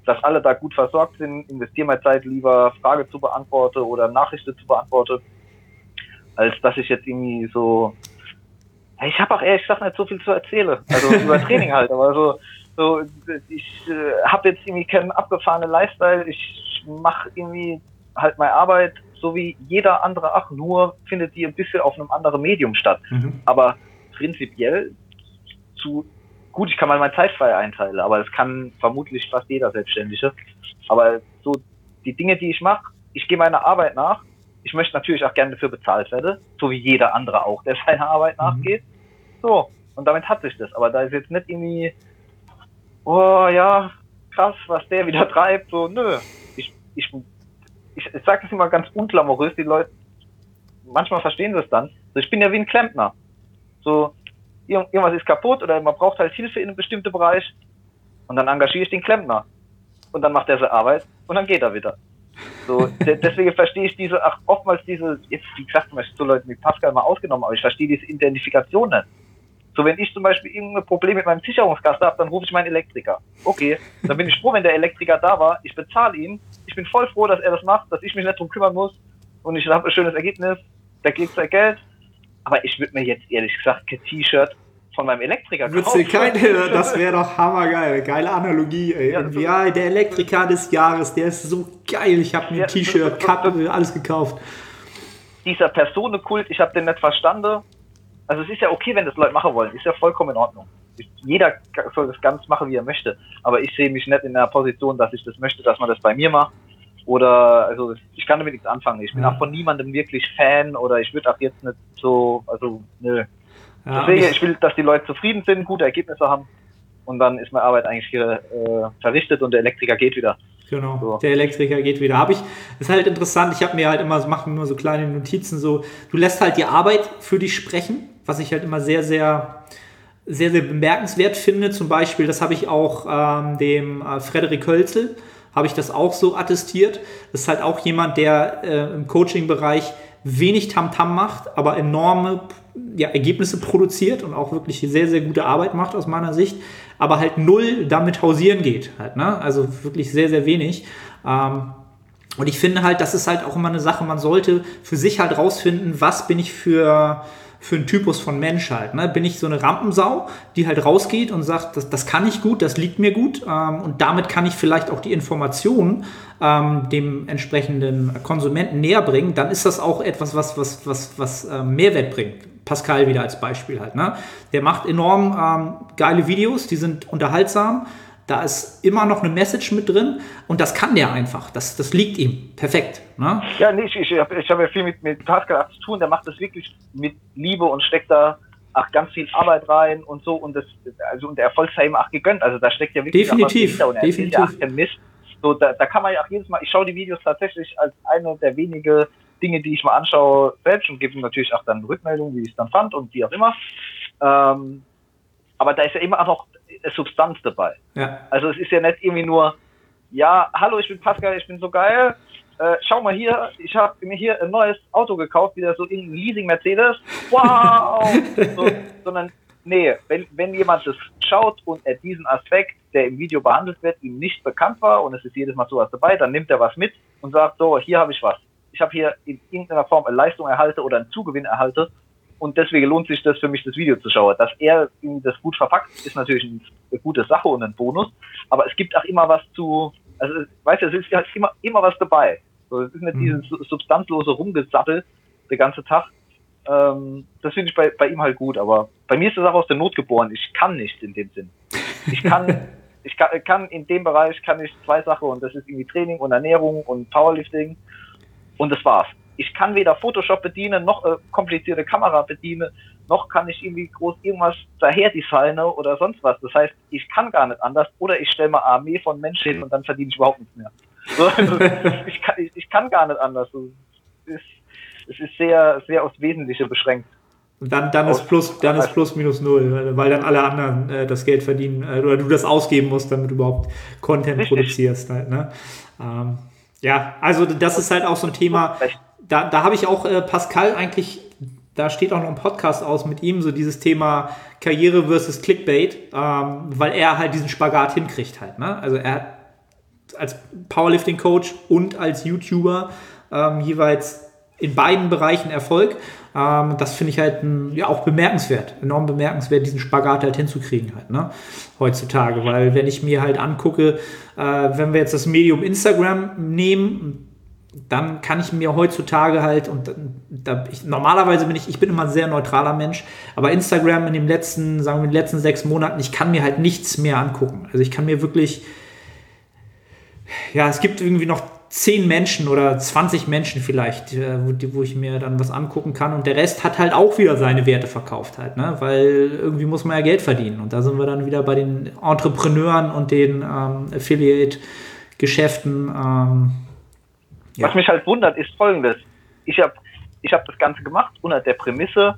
dass alle da gut versorgt sind, investiere meine Zeit lieber, Frage zu beantworten oder Nachrichten zu beantworten, als dass ich jetzt irgendwie so, ich habe auch ehrlich gesagt nicht so viel zu erzählen, also über [laughs] Training halt, aber so, so ich äh, habe jetzt irgendwie keinen abgefahrenen Lifestyle, ich mache irgendwie halt meine Arbeit, so wie jeder andere auch, nur findet die ein bisschen auf einem anderen Medium statt. Mhm. Aber prinzipiell zu gut, ich kann mal meine Zeit frei einteilen, aber das kann vermutlich fast jeder Selbstständige. Aber so die Dinge, die ich mache, ich gehe meiner Arbeit nach. Ich möchte natürlich auch gerne dafür bezahlt werden, so wie jeder andere auch, der seiner Arbeit mhm. nachgeht. So, und damit hat sich das. Aber da ist jetzt nicht irgendwie, oh ja, krass, was der wieder [laughs] treibt. So, nö. Ich, ich ich, ich sage das immer ganz unklamorös, die Leute, manchmal verstehen sie es dann. So, ich bin ja wie ein Klempner. So, irgendwas ist kaputt oder man braucht halt Hilfe in einem bestimmten Bereich und dann engagiere ich den Klempner. Und dann macht er seine Arbeit und dann geht er wieder. So, [laughs] deswegen verstehe ich diese, ach, oftmals diese, jetzt, wie gesagt, zum Beispiel so Leute wie Pascal mal ausgenommen, aber ich verstehe diese Identifikation nicht. So, wenn ich zum Beispiel irgendein Problem mit meinem Sicherungskasten habe, dann rufe ich meinen Elektriker. Okay, dann bin ich froh, wenn der Elektriker da war. Ich bezahle ihn. Ich bin voll froh, dass er das macht, dass ich mich nicht drum kümmern muss. Und ich habe ein schönes Ergebnis. Der kriegt sein Geld. Aber ich würde mir jetzt ehrlich gesagt kein T-Shirt von meinem Elektriker kaufen. Kein, [laughs] das wäre doch hammergeil. Geile Analogie, ey. Ja, ja, der Elektriker des Jahres, der ist so geil. Ich habe mir ja, ein T-Shirt, Kappe, alles gekauft. Dieser Personenkult, ich habe den nicht verstanden also es ist ja okay, wenn das Leute machen wollen, ist ja vollkommen in Ordnung. Jeder soll das ganz machen, wie er möchte. Aber ich sehe mich nicht in der Position, dass ich das möchte, dass man das bei mir macht. Oder, also ich kann damit nichts anfangen. Ich bin ja. auch von niemandem wirklich Fan oder ich würde auch jetzt nicht so, also nö. Ja, Deswegen, ich will, dass die Leute zufrieden sind, gute Ergebnisse haben und dann ist meine Arbeit eigentlich hier äh, verrichtet und der Elektriker geht wieder. Genau, so. der Elektriker geht wieder. Habe ich, ist halt interessant, ich habe mir halt immer, mache mir immer so kleine Notizen, so, du lässt halt die Arbeit für dich sprechen, was ich halt immer sehr, sehr, sehr, sehr bemerkenswert finde. Zum Beispiel, das habe ich auch ähm, dem äh, Frederik Hölzel, habe ich das auch so attestiert. Das ist halt auch jemand, der äh, im Coaching-Bereich wenig Tamtam -Tam macht, aber enorme ja, Ergebnisse produziert und auch wirklich sehr, sehr gute Arbeit macht aus meiner Sicht, aber halt null damit hausieren geht. Halt, ne? Also wirklich sehr, sehr wenig. Ähm, und ich finde halt, das ist halt auch immer eine Sache, man sollte für sich halt rausfinden, was bin ich für für einen Typus von Mensch halt. Ne? Bin ich so eine Rampensau, die halt rausgeht und sagt, das, das kann ich gut, das liegt mir gut ähm, und damit kann ich vielleicht auch die Informationen ähm, dem entsprechenden Konsumenten näher bringen, dann ist das auch etwas, was, was, was, was äh, Mehrwert bringt. Pascal wieder als Beispiel halt. Ne? Der macht enorm ähm, geile Videos, die sind unterhaltsam, da ist immer noch eine Message mit drin und das kann der einfach. Das, das liegt ihm. Perfekt. Ne? Ja, nee, ich, ich, habe ja viel mit, mit Pascal zu tun. Der macht das wirklich mit Liebe und steckt da auch ganz viel Arbeit rein und so und das also und der Erfolg sei ihm auch gegönnt. Also da steckt ja wirklich definitiv, und er definitiv. Ja Mist. So, da, da kann man ja auch jedes Mal, ich schaue die Videos tatsächlich als eine der wenigen Dinge, die ich mal anschaue, selbst und gebe natürlich auch dann Rückmeldungen, wie ich es dann fand und wie auch immer. Ähm, aber da ist ja immer auch noch Substanz dabei. Ja. Also es ist ja nicht irgendwie nur, ja, hallo, ich bin Pascal, ich bin so geil. Äh, schau mal hier, ich habe mir hier ein neues Auto gekauft, wieder so irgendein Leasing Mercedes. Wow! [laughs] so, sondern nee, wenn, wenn jemand das schaut und er diesen Aspekt, der im Video behandelt wird, ihm nicht bekannt war und es ist jedes Mal sowas dabei, dann nimmt er was mit und sagt so, hier habe ich was. Ich habe hier in irgendeiner Form eine Leistung erhalte oder einen Zugewinn erhalte und deswegen lohnt sich das für mich, das Video zu schauen. Dass er das gut verpackt, ist natürlich eine gute Sache und ein Bonus, aber es gibt auch immer was zu, also weißt du, es ist halt immer, immer was dabei. So, es ist nicht mhm. dieses substanzlose Rumgesappel der ganze Tag. Ähm, das finde ich bei, bei ihm halt gut, aber bei mir ist das auch aus der Not geboren. Ich kann nicht in dem Sinn. Ich kann, [laughs] Ich kann, kann, in dem Bereich kann ich zwei Sachen und das ist irgendwie Training und Ernährung und Powerlifting und das war's. Ich kann weder Photoshop bedienen, noch äh, komplizierte Kamera bedienen, noch kann ich irgendwie groß irgendwas daher designen oder sonst was. Das heißt, ich kann gar nicht anders oder ich stelle mal Armee von Menschen hin und dann verdiene ich überhaupt nichts mehr. [laughs] So, also, ich, kann, ich, ich, kann, gar nicht anders. Es ist, es ist sehr, sehr aufs Wesentliche beschränkt. Und dann, dann ist plus, dann ist plus minus null, weil dann alle anderen äh, das Geld verdienen äh, oder du das ausgeben musst, damit du überhaupt Content Richtig. produzierst halt, ne? Ähm, ja, also das ist halt auch so ein Thema. Da, da habe ich auch äh, Pascal eigentlich, da steht auch noch ein Podcast aus mit ihm, so dieses Thema Karriere versus Clickbait, ähm, weil er halt diesen Spagat hinkriegt halt. Ne? Also er als Powerlifting-Coach und als YouTuber ähm, jeweils in beiden Bereichen Erfolg. Ähm, das finde ich halt ein, ja, auch bemerkenswert, enorm bemerkenswert, diesen Spagat halt hinzukriegen halt, ne? heutzutage. Weil wenn ich mir halt angucke, äh, wenn wir jetzt das Medium Instagram nehmen, dann kann ich mir heutzutage halt, und da, ich, normalerweise bin ich, ich bin immer ein sehr neutraler Mensch, aber Instagram in den letzten, sagen wir, in den letzten sechs Monaten, ich kann mir halt nichts mehr angucken. Also ich kann mir wirklich ja, es gibt irgendwie noch zehn Menschen oder 20 Menschen vielleicht, äh, wo, wo, ich mir dann was angucken kann. Und der Rest hat halt auch wieder seine Werte verkauft halt, ne? Weil irgendwie muss man ja Geld verdienen. Und da sind wir dann wieder bei den Entrepreneuren und den ähm, Affiliate-Geschäften. Ähm, ja. Was mich halt wundert, ist folgendes. Ich habe ich hab das Ganze gemacht unter der Prämisse,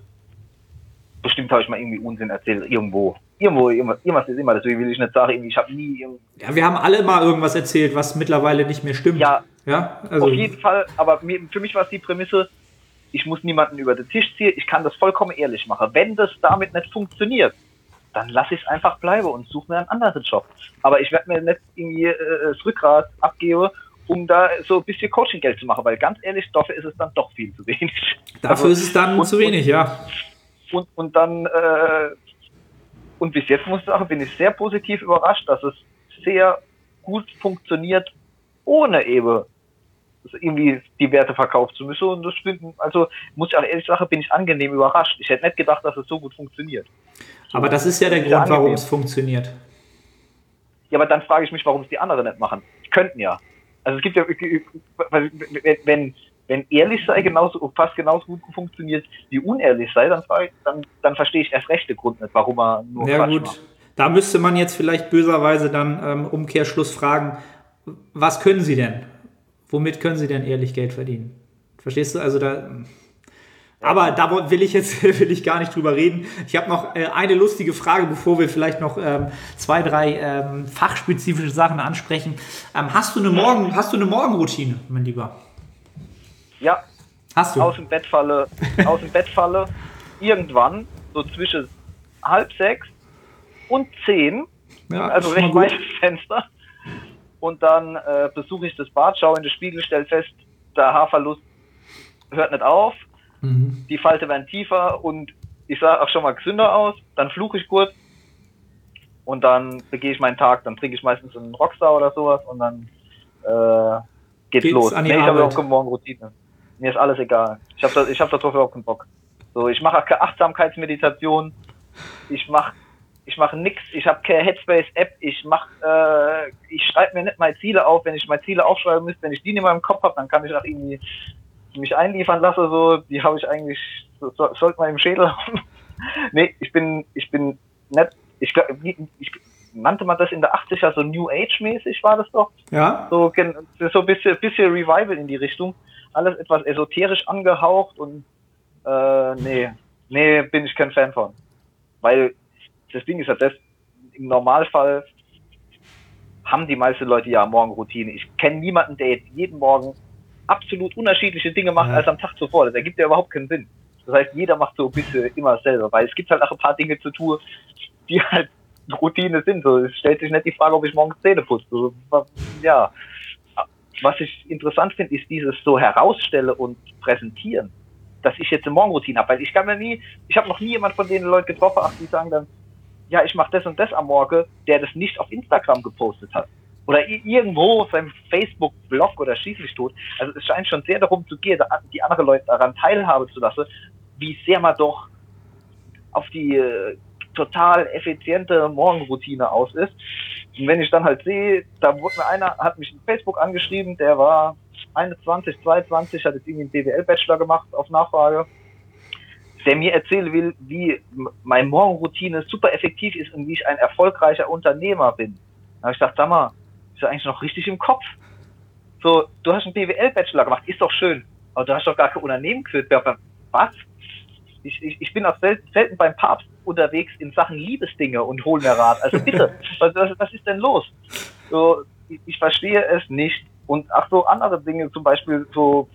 bestimmt habe ich mal irgendwie Unsinn erzählt, irgendwo irgendwo, irgendwas ist immer, deswegen will ich nicht sagen, ich habe nie. Ja, wir haben alle mal irgendwas erzählt, was mittlerweile nicht mehr stimmt. Ja, ja also auf jeden Fall, aber für mich war es die Prämisse, ich muss niemanden über den Tisch ziehen, ich kann das vollkommen ehrlich machen. Wenn das damit nicht funktioniert, dann lasse ich es einfach bleiben und suche mir einen anderen Job. Aber ich werde mir nicht irgendwie äh, das Rückgrat abgeben, um da so ein bisschen Coaching-Geld zu machen, weil ganz ehrlich, dafür ist es dann doch viel zu wenig. Dafür also, ist es dann und, zu wenig, ja. Und, und dann äh, und bis jetzt muss ich sagen, bin ich sehr positiv überrascht, dass es sehr gut funktioniert, ohne eben irgendwie die Werte verkaufen zu müssen. Und das bin, also muss ich auch ehrlich sagen, bin ich angenehm überrascht. Ich hätte nicht gedacht, dass es so gut funktioniert. Aber das ist ja der Grund, warum es funktioniert. Ja, aber dann frage ich mich, warum es die anderen nicht machen. Die könnten ja. Also es gibt ja, wenn, wenn ehrlich sei genauso, fast genauso gut funktioniert wie unehrlich sei, dann, dann, dann verstehe ich erst recht den Grund nicht, warum er nur Ja gut, macht. da müsste man jetzt vielleicht böserweise dann ähm, Umkehrschluss fragen, was können Sie denn? Womit können Sie denn ehrlich Geld verdienen? Verstehst du? Also da... Aber da will ich jetzt [laughs] will ich gar nicht drüber reden. Ich habe noch äh, eine lustige Frage, bevor wir vielleicht noch ähm, zwei, drei ähm, fachspezifische Sachen ansprechen. Ähm, hast du eine Morgen, hast du eine Morgenroutine, mein Lieber? Ja. Hast du? Aus dem Bett falle, aus dem Bett falle, irgendwann, so zwischen halb sechs und zehn, ja, also recht weites [laughs] Fenster. Und dann äh, besuche ich das Bad, schaue in den Spiegel, stelle fest, der Haarverlust hört nicht auf, mhm. die Falte werden tiefer und ich sah auch schon mal gesünder aus. Dann fluche ich kurz und dann begehe ich meinen Tag. Dann trinke ich meistens einen Rockstar oder sowas und dann äh, geht's, geht's los. nee, ich habe auch morgen Routine mir ist alles egal. Ich habe da, ich hab darauf überhaupt keinen Bock. So, ich mache keine Achtsamkeitsmeditation. Ich mache ich mache nix. Ich habe keine Headspace-App. Ich mach, äh, ich schreibe mir nicht meine Ziele auf. Wenn ich meine Ziele aufschreiben müsste, wenn ich die in meinem Kopf habe, dann kann ich auch irgendwie mich einliefern lassen. So, die habe ich eigentlich, so, sollte man im Schädel haben. [laughs] nee, ich bin, ich bin nett. Ich, ich, ich nannte man das in der 80er so New Age-mäßig, war das doch? Ja. So, so ein bisschen, bisschen Revival in die Richtung alles etwas esoterisch angehaucht und äh, nee, nee, bin ich kein Fan von. Weil das Ding ist ja das, im Normalfall haben die meisten Leute ja Morgenroutine. Ich kenne niemanden, der jetzt jeden Morgen absolut unterschiedliche Dinge macht ja. als am Tag zuvor. Das ergibt ja überhaupt keinen Sinn. Das heißt, jeder macht so ein bisschen immer selber, weil es gibt halt auch ein paar Dinge zu tun, die halt Routine sind. So, es stellt sich nicht die Frage, ob ich morgens Zähne putze. So, ja, was ich interessant finde, ist dieses so herausstelle und präsentieren, dass ich jetzt eine Morgenroutine habe. Weil ich kann mir nie, ich habe noch nie jemand von denen Leuten getroffen, ach, die sagen dann, ja, ich mache das und das am Morgen, der das nicht auf Instagram gepostet hat. Oder irgendwo auf seinem Facebook-Blog oder schießlich tot. Also es scheint schon sehr darum zu gehen, die anderen Leute daran teilhaben zu lassen, wie sehr man doch auf die äh, total effiziente Morgenroutine aus ist. Und wenn ich dann halt sehe, da wurde mir einer, hat mich in Facebook angeschrieben, der war 21, 22, hat jetzt irgendwie einen BWL-Bachelor gemacht auf Nachfrage, der mir erzählen will, wie meine Morgenroutine super effektiv ist und wie ich ein erfolgreicher Unternehmer bin. Da habe ich gedacht, sag mal, ist ja eigentlich noch richtig im Kopf. So, du hast einen BWL-Bachelor gemacht, ist doch schön, aber du hast doch gar kein Unternehmen geführt. Was? Ich, ich, ich bin auch selten, selten beim Papst unterwegs in Sachen Liebesdinge und hol mir Rat. Also bitte, [laughs] was, was, ist denn los? So, ich, ich verstehe es nicht. Und ach so, andere Dinge, zum Beispiel so,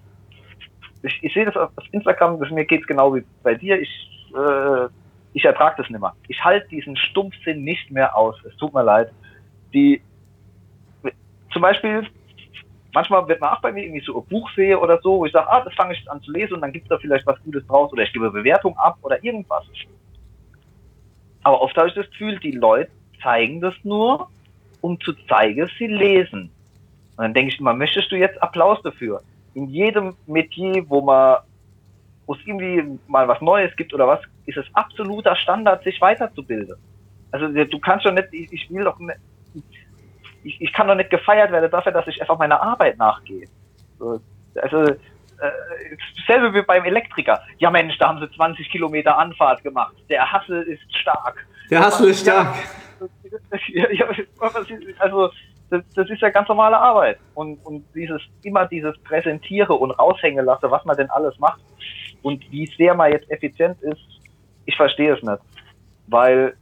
ich, ich sehe das auf Instagram, das, mir geht's genau wie bei dir, ich, äh, ich ertrage das nicht mehr. Ich halte diesen Stumpfsinn nicht mehr aus. Es tut mir leid. Die, zum Beispiel, manchmal wird man auch bei mir irgendwie so ein Buch sehe oder so, wo ich sage, ah, das fange ich an zu lesen und dann gibt es da vielleicht was Gutes draus oder ich gebe Bewertung ab oder irgendwas. Aber oft habe ich das Gefühl, die Leute zeigen das nur, um zu zeigen, sie lesen. Und dann denke ich immer, möchtest du jetzt Applaus dafür? In jedem Metier, wo man, wo es irgendwie mal was Neues gibt oder was, ist es absoluter Standard, sich weiterzubilden. Also du kannst doch nicht, ich will doch nicht, ich, ich kann doch nicht gefeiert werden dafür, dass ich einfach meiner Arbeit nachgehe. Also äh, selbe wie beim Elektriker. Ja Mensch, da haben sie 20 Kilometer Anfahrt gemacht. Der Hassel ist stark. Der Hassel ist stark. [laughs] Ja, also das, das, ist ja ganz normale Arbeit. Und, und dieses, immer dieses Präsentiere und raushängen lasse, was man denn alles macht und wie sehr man jetzt effizient ist, ich verstehe es nicht. Weil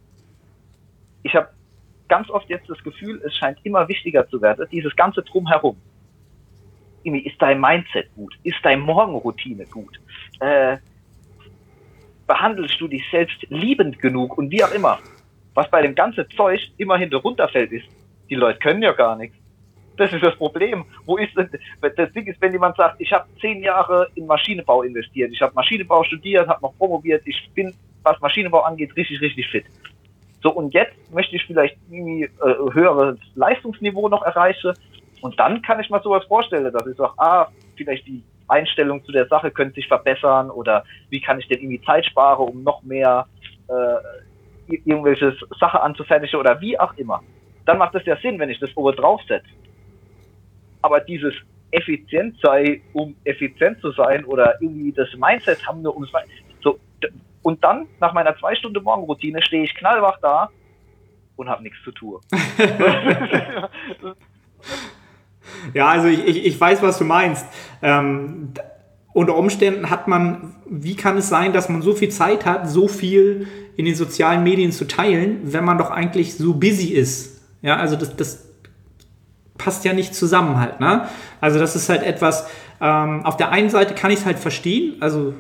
ich habe ganz oft jetzt das Gefühl, es scheint immer wichtiger zu werden, dieses ganze Drumherum. Ist dein Mindset gut? Ist deine Morgenroutine gut? Äh, behandelst du dich selbst liebend genug und wie auch immer? Was bei dem ganzen Zeug immer hinter runterfällt ist, die Leute können ja gar nichts. Das ist das Problem. Wo ist denn, das Ding ist, wenn jemand sagt, ich habe zehn Jahre in Maschinenbau investiert, ich habe Maschinenbau studiert, habe noch promoviert, ich bin, was Maschinenbau angeht, richtig, richtig fit. So, und jetzt möchte ich vielleicht irgendwie äh, höheres Leistungsniveau noch erreichen. Und dann kann ich mir sowas vorstellen, dass ich sage, ah, vielleicht die Einstellung zu der Sache könnte sich verbessern oder wie kann ich denn irgendwie Zeit sparen, um noch mehr äh, irgendwelche Sache anzufertigen oder wie auch immer. Dann macht es ja Sinn, wenn ich das oben draufsetze. Aber dieses effizient sei, um effizient zu sein oder irgendwie das Mindset haben nur um so und dann, nach meiner zwei Stunden Morgenroutine, stehe ich knallwach da und habe nichts zu tun. [laughs] ja, also ich, ich, ich, weiß, was du meinst. Ähm, unter Umständen hat man, wie kann es sein, dass man so viel Zeit hat, so viel in den sozialen Medien zu teilen, wenn man doch eigentlich so busy ist? Ja, also das, das passt ja nicht zusammen halt. Ne? Also das ist halt etwas, ähm, auf der einen Seite kann ich es halt verstehen, also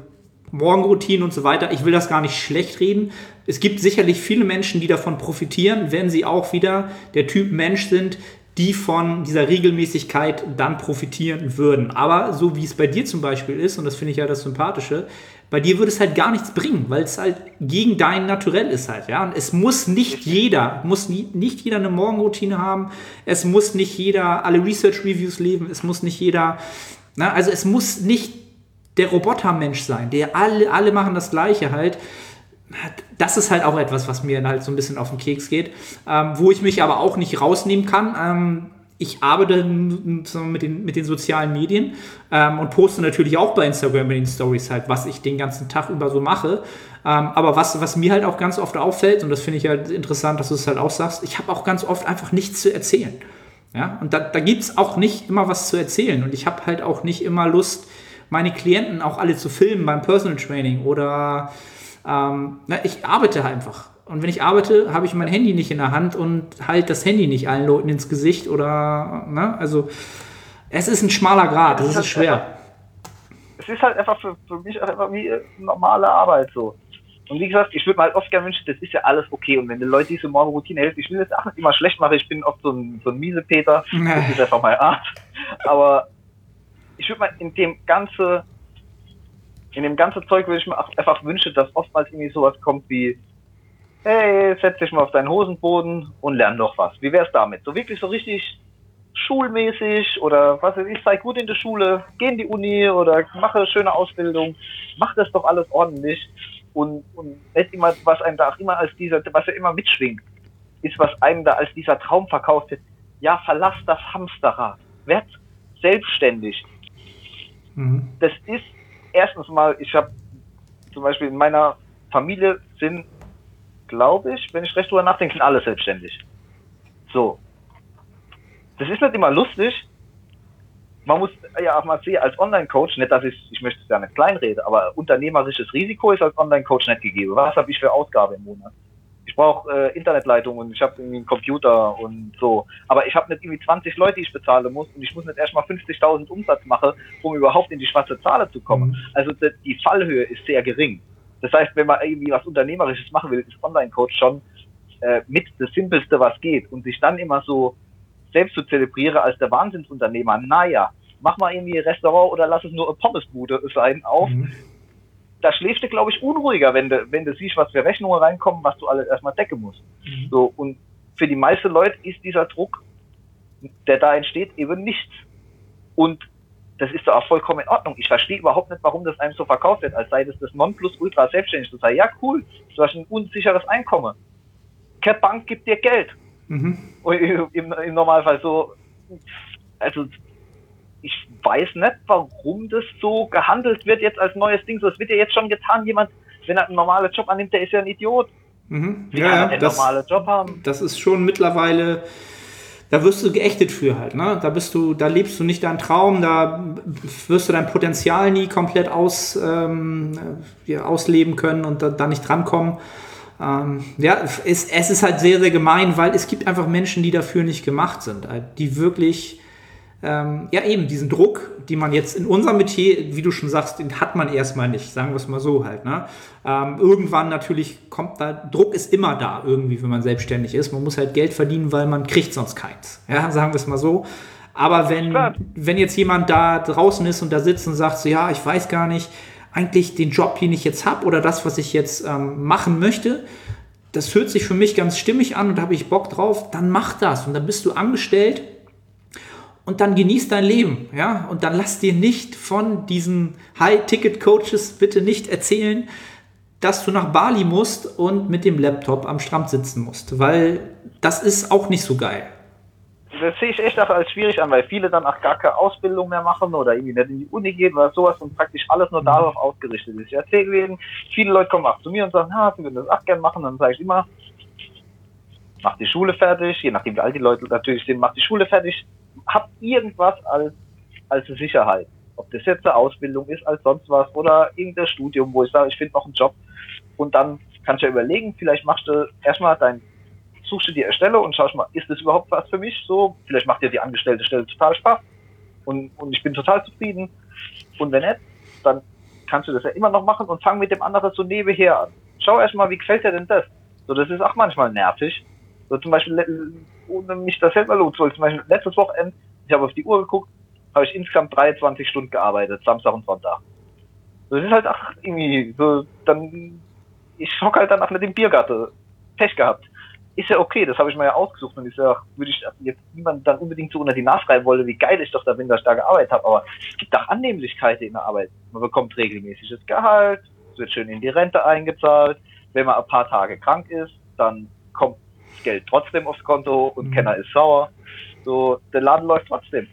Morgenroutinen und so weiter. Ich will das gar nicht schlecht reden. Es gibt sicherlich viele Menschen, die davon profitieren, wenn sie auch wieder der Typ Mensch sind, die von dieser Regelmäßigkeit dann profitieren würden. Aber so wie es bei dir zum Beispiel ist, und das finde ich ja das Sympathische, bei dir würde es halt gar nichts bringen, weil es halt gegen dein Naturell ist halt, ja. Und es muss nicht jeder, muss nie, nicht jeder eine Morgenroutine haben. Es muss nicht jeder alle Research Reviews leben. Es muss nicht jeder, na, also es muss nicht der Robotermensch sein, der alle, alle machen das Gleiche halt. Das ist halt auch etwas, was mir halt so ein bisschen auf den Keks geht, ähm, wo ich mich aber auch nicht rausnehmen kann. Ähm, ich arbeite mit den, mit den sozialen Medien ähm, und poste natürlich auch bei Instagram in den Stories halt, was ich den ganzen Tag über so mache. Ähm, aber was, was mir halt auch ganz oft auffällt, und das finde ich halt interessant, dass du es halt auch sagst, ich habe auch ganz oft einfach nichts zu erzählen. Ja? Und da, da gibt es auch nicht immer was zu erzählen. Und ich habe halt auch nicht immer Lust, meine Klienten auch alle zu filmen beim Personal Training oder ähm, na, ich arbeite halt einfach. Und wenn ich arbeite, habe ich mein Handy nicht in der Hand und halt das Handy nicht allen Leuten ins Gesicht oder, ne? Also, es ist ein schmaler Grad, es ist, ist schwer. Einfach, es ist halt einfach für, für mich einfach wie normale Arbeit so. Und wie gesagt, ich würde mir halt oft gerne wünschen, das ist ja alles okay. Und wenn die Leute diese Morgenroutine helfen, ich will das auch nicht immer schlecht machen, ich bin oft so ein, so ein miese Peter, das ist einfach meine Art. Aber ich würde mal in dem ganze, in dem ganzen Zeug würde ich mir einfach wünschen, dass oftmals irgendwie sowas kommt wie, hey, setz dich mal auf deinen Hosenboden und lern doch was. Wie wär's damit? So wirklich so richtig schulmäßig oder was weiß ich, sei gut in der Schule, geh in die Uni oder mache schöne Ausbildung, mach das doch alles ordentlich und, und nicht immer, was einem da auch immer als dieser, was ja immer mitschwingt. ist, was einem da als dieser Traum verkauft wird. Ja, verlass das Hamsterrad. Werd selbstständig. Mhm. Das ist erstens mal, ich habe zum Beispiel in meiner Familie sind, glaube ich, wenn ich recht drüber nachdenke, sind alle selbstständig. So. Das ist nicht immer lustig. Man muss ja auch mal sehen, als Online-Coach, nicht, dass ich, ich möchte es ja nicht kleinreden, aber unternehmerisches Risiko ist als Online-Coach nicht gegeben. Was habe ich für Ausgabe im Monat? Ich brauche äh, Internetleitung und ich habe irgendwie einen Computer und so. Aber ich habe nicht irgendwie 20 Leute, die ich bezahlen muss und ich muss nicht erstmal 50.000 Umsatz machen, um überhaupt in die schwarze Zahl zu kommen. Mhm. Also die Fallhöhe ist sehr gering. Das heißt, wenn man irgendwie was Unternehmerisches machen will, ist Online-Coach schon äh, mit das Simpelste, was geht. Und sich dann immer so selbst zu zelebrieren als der Wahnsinnsunternehmer, naja, mach mal irgendwie ein Restaurant oder lass es nur eine Pommesbude sein auf. Mhm. Da schläfst du, glaube ich, unruhiger, wenn du, wenn du siehst, was für Rechnungen reinkommen, was du alles erstmal decken musst. Mhm. So, und für die meisten Leute ist dieser Druck, der da entsteht, eben nichts. Und das ist doch auch vollkommen in Ordnung. Ich verstehe überhaupt nicht, warum das einem so verkauft wird, als sei das das Nonplusultra selbstständig zu sein. Ja, cool, du hast ein unsicheres Einkommen. Keine Bank gibt dir Geld. Mhm. Im, Im Normalfall so, also ich weiß nicht, warum das so gehandelt wird jetzt als neues Ding. So, es wird ja jetzt schon getan. Jemand, wenn er einen normalen Job annimmt, der ist ja ein Idiot. Mhm. Ja, ja, das, Job haben? das ist schon mittlerweile da wirst du geächtet für halt, ne? Da bist du, da lebst du nicht deinen Traum, da wirst du dein Potenzial nie komplett aus, ähm, ja, ausleben können und da, da nicht drankommen. Ähm, ja, es, es ist halt sehr, sehr gemein, weil es gibt einfach Menschen, die dafür nicht gemacht sind, die wirklich ähm, ja eben diesen Druck, die man jetzt in unserem Metier, wie du schon sagst, den hat man erstmal nicht, sagen wir es mal so halt. Ne? Ähm, irgendwann natürlich kommt da, Druck ist immer da irgendwie, wenn man selbstständig ist. Man muss halt Geld verdienen, weil man kriegt sonst keins. Ja, sagen wir es mal so. Aber wenn, wenn jetzt jemand da draußen ist und da sitzt und sagt so, ja, ich weiß gar nicht, eigentlich den Job, den ich jetzt habe oder das, was ich jetzt ähm, machen möchte, das hört sich für mich ganz stimmig an und da habe ich Bock drauf, dann mach das. Und dann bist du angestellt und dann genieß dein Leben, ja, und dann lass dir nicht von diesen High-Ticket-Coaches bitte nicht erzählen, dass du nach Bali musst und mit dem Laptop am Strand sitzen musst, weil das ist auch nicht so geil. Das sehe ich echt auch als schwierig an, weil viele dann auch gar keine Ausbildung mehr machen oder irgendwie nicht in die Uni gehen oder sowas und praktisch alles nur darauf ausgerichtet ist. Ich erzähle denen, viele Leute kommen auch zu mir und sagen, ha, sie würden das auch gerne machen, dann sage ich immer, mach die Schule fertig, je nachdem wie alt die Leute natürlich sind, mach die Schule fertig, hab irgendwas als, als Sicherheit. Ob das jetzt eine Ausbildung ist, als sonst was oder irgendein Studium, wo ich sage, ich finde noch einen Job. Und dann kannst du ja überlegen, vielleicht machst du erstmal dein, suchst du dir eine Stelle und schaust mal, ist das überhaupt was für mich? So, vielleicht macht dir die angestellte Stelle total Spaß und, und ich bin total zufrieden. Und wenn nicht, dann kannst du das ja immer noch machen und fang mit dem anderen so nebenher an. Schau erstmal, wie gefällt dir denn das? So, das ist auch manchmal nervig. So zum Beispiel, ohne mich das selber loszuholen, zum Beispiel letztes Wochenende, ich habe auf die Uhr geguckt, habe ich insgesamt 23 Stunden gearbeitet, Samstag und Sonntag. Das ist halt auch irgendwie so, dann, ich schock halt danach mit dem Biergatte. Pech gehabt. Ist ja okay, das habe ich mir ja ausgesucht und ich sage, würde ich jetzt niemand dann unbedingt so unter die Nase schreiben wollen, wie geil ich doch da bin, dass ich da gearbeitet habe, aber es gibt auch Annehmlichkeiten in der Arbeit. Man bekommt regelmäßiges Gehalt, es wird schön in die Rente eingezahlt. Wenn man ein paar Tage krank ist, dann kommt Geld trotzdem aufs Konto und mhm. Kenner ist sauer. So, der Laden läuft trotzdem.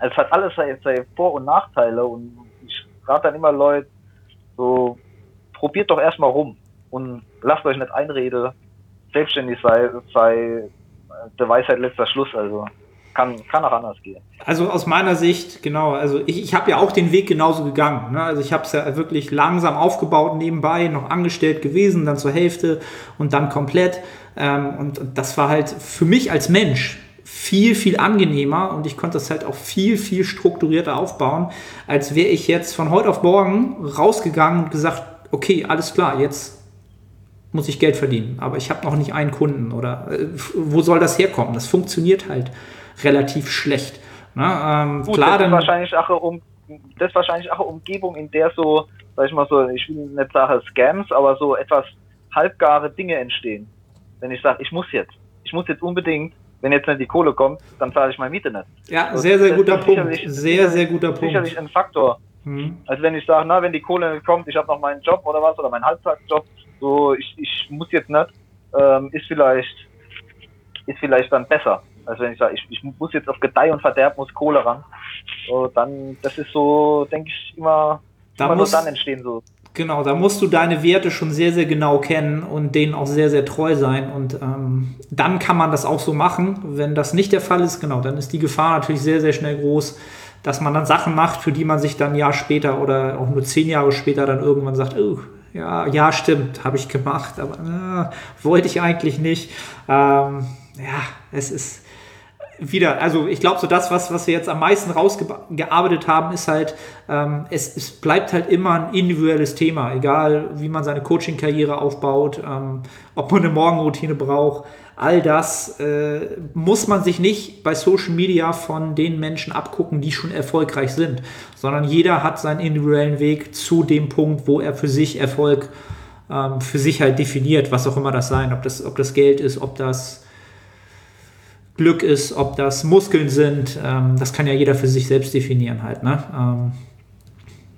Es hat alles seine, seine Vor- und Nachteile und ich rate dann immer Leute, so, probiert doch erstmal rum und lasst euch nicht einreden, selbstständig sei, sei der Weisheit letzter Schluss, also kann, kann auch anders gehen. Also aus meiner Sicht, genau, also ich, ich habe ja auch den Weg genauso gegangen. Ne? Also ich habe es ja wirklich langsam aufgebaut, nebenbei noch angestellt gewesen, dann zur Hälfte und dann komplett. Ähm, und, und das war halt für mich als Mensch viel, viel angenehmer und ich konnte das halt auch viel, viel strukturierter aufbauen, als wäre ich jetzt von heute auf morgen rausgegangen und gesagt, okay, alles klar, jetzt muss ich Geld verdienen, aber ich habe noch nicht einen Kunden oder äh, wo soll das herkommen? Das funktioniert halt relativ schlecht. Ne? Ähm, Gut, klar, das ist wahrscheinlich auch um das ist wahrscheinlich auch eine Umgebung, in der so, sag ich mal so, ich will nicht sagen Scams, aber so etwas halbgare Dinge entstehen wenn ich sage, ich muss jetzt, ich muss jetzt unbedingt, wenn jetzt nicht die Kohle kommt, dann zahle ich meine Miete nicht. Ja, also sehr, sehr guter Punkt. Sehr, sehr guter Punkt. Sicherlich ein Faktor. Mhm. Also wenn ich sage, na, wenn die Kohle nicht kommt, ich habe noch meinen Job oder was, oder meinen Halbtagsjob, so, ich, ich muss jetzt nicht, ähm, ist vielleicht ist vielleicht dann besser. Also wenn ich sage, ich, ich muss jetzt auf Gedeih und Verderb, muss Kohle ran, so, dann, das ist so, denke ich, immer, da immer muss, nur dann entstehen so. Genau, da musst du deine Werte schon sehr, sehr genau kennen und denen auch sehr, sehr treu sein. Und ähm, dann kann man das auch so machen. Wenn das nicht der Fall ist, genau, dann ist die Gefahr natürlich sehr, sehr schnell groß, dass man dann Sachen macht, für die man sich dann ein Jahr später oder auch nur zehn Jahre später dann irgendwann sagt, oh, ja, ja, stimmt, habe ich gemacht, aber äh, wollte ich eigentlich nicht. Ähm, ja, es ist wieder, also ich glaube, so das, was, was wir jetzt am meisten rausgearbeitet haben, ist halt, ähm, es, es bleibt halt immer ein individuelles Thema, egal wie man seine Coaching-Karriere aufbaut, ähm, ob man eine Morgenroutine braucht. All das äh, muss man sich nicht bei Social Media von den Menschen abgucken, die schon erfolgreich sind, sondern jeder hat seinen individuellen Weg zu dem Punkt, wo er für sich Erfolg ähm, für sich halt definiert, was auch immer das sein, ob das, ob das Geld ist, ob das Glück ist, ob das Muskeln sind, ähm, das kann ja jeder für sich selbst definieren halt. Ne? Ähm,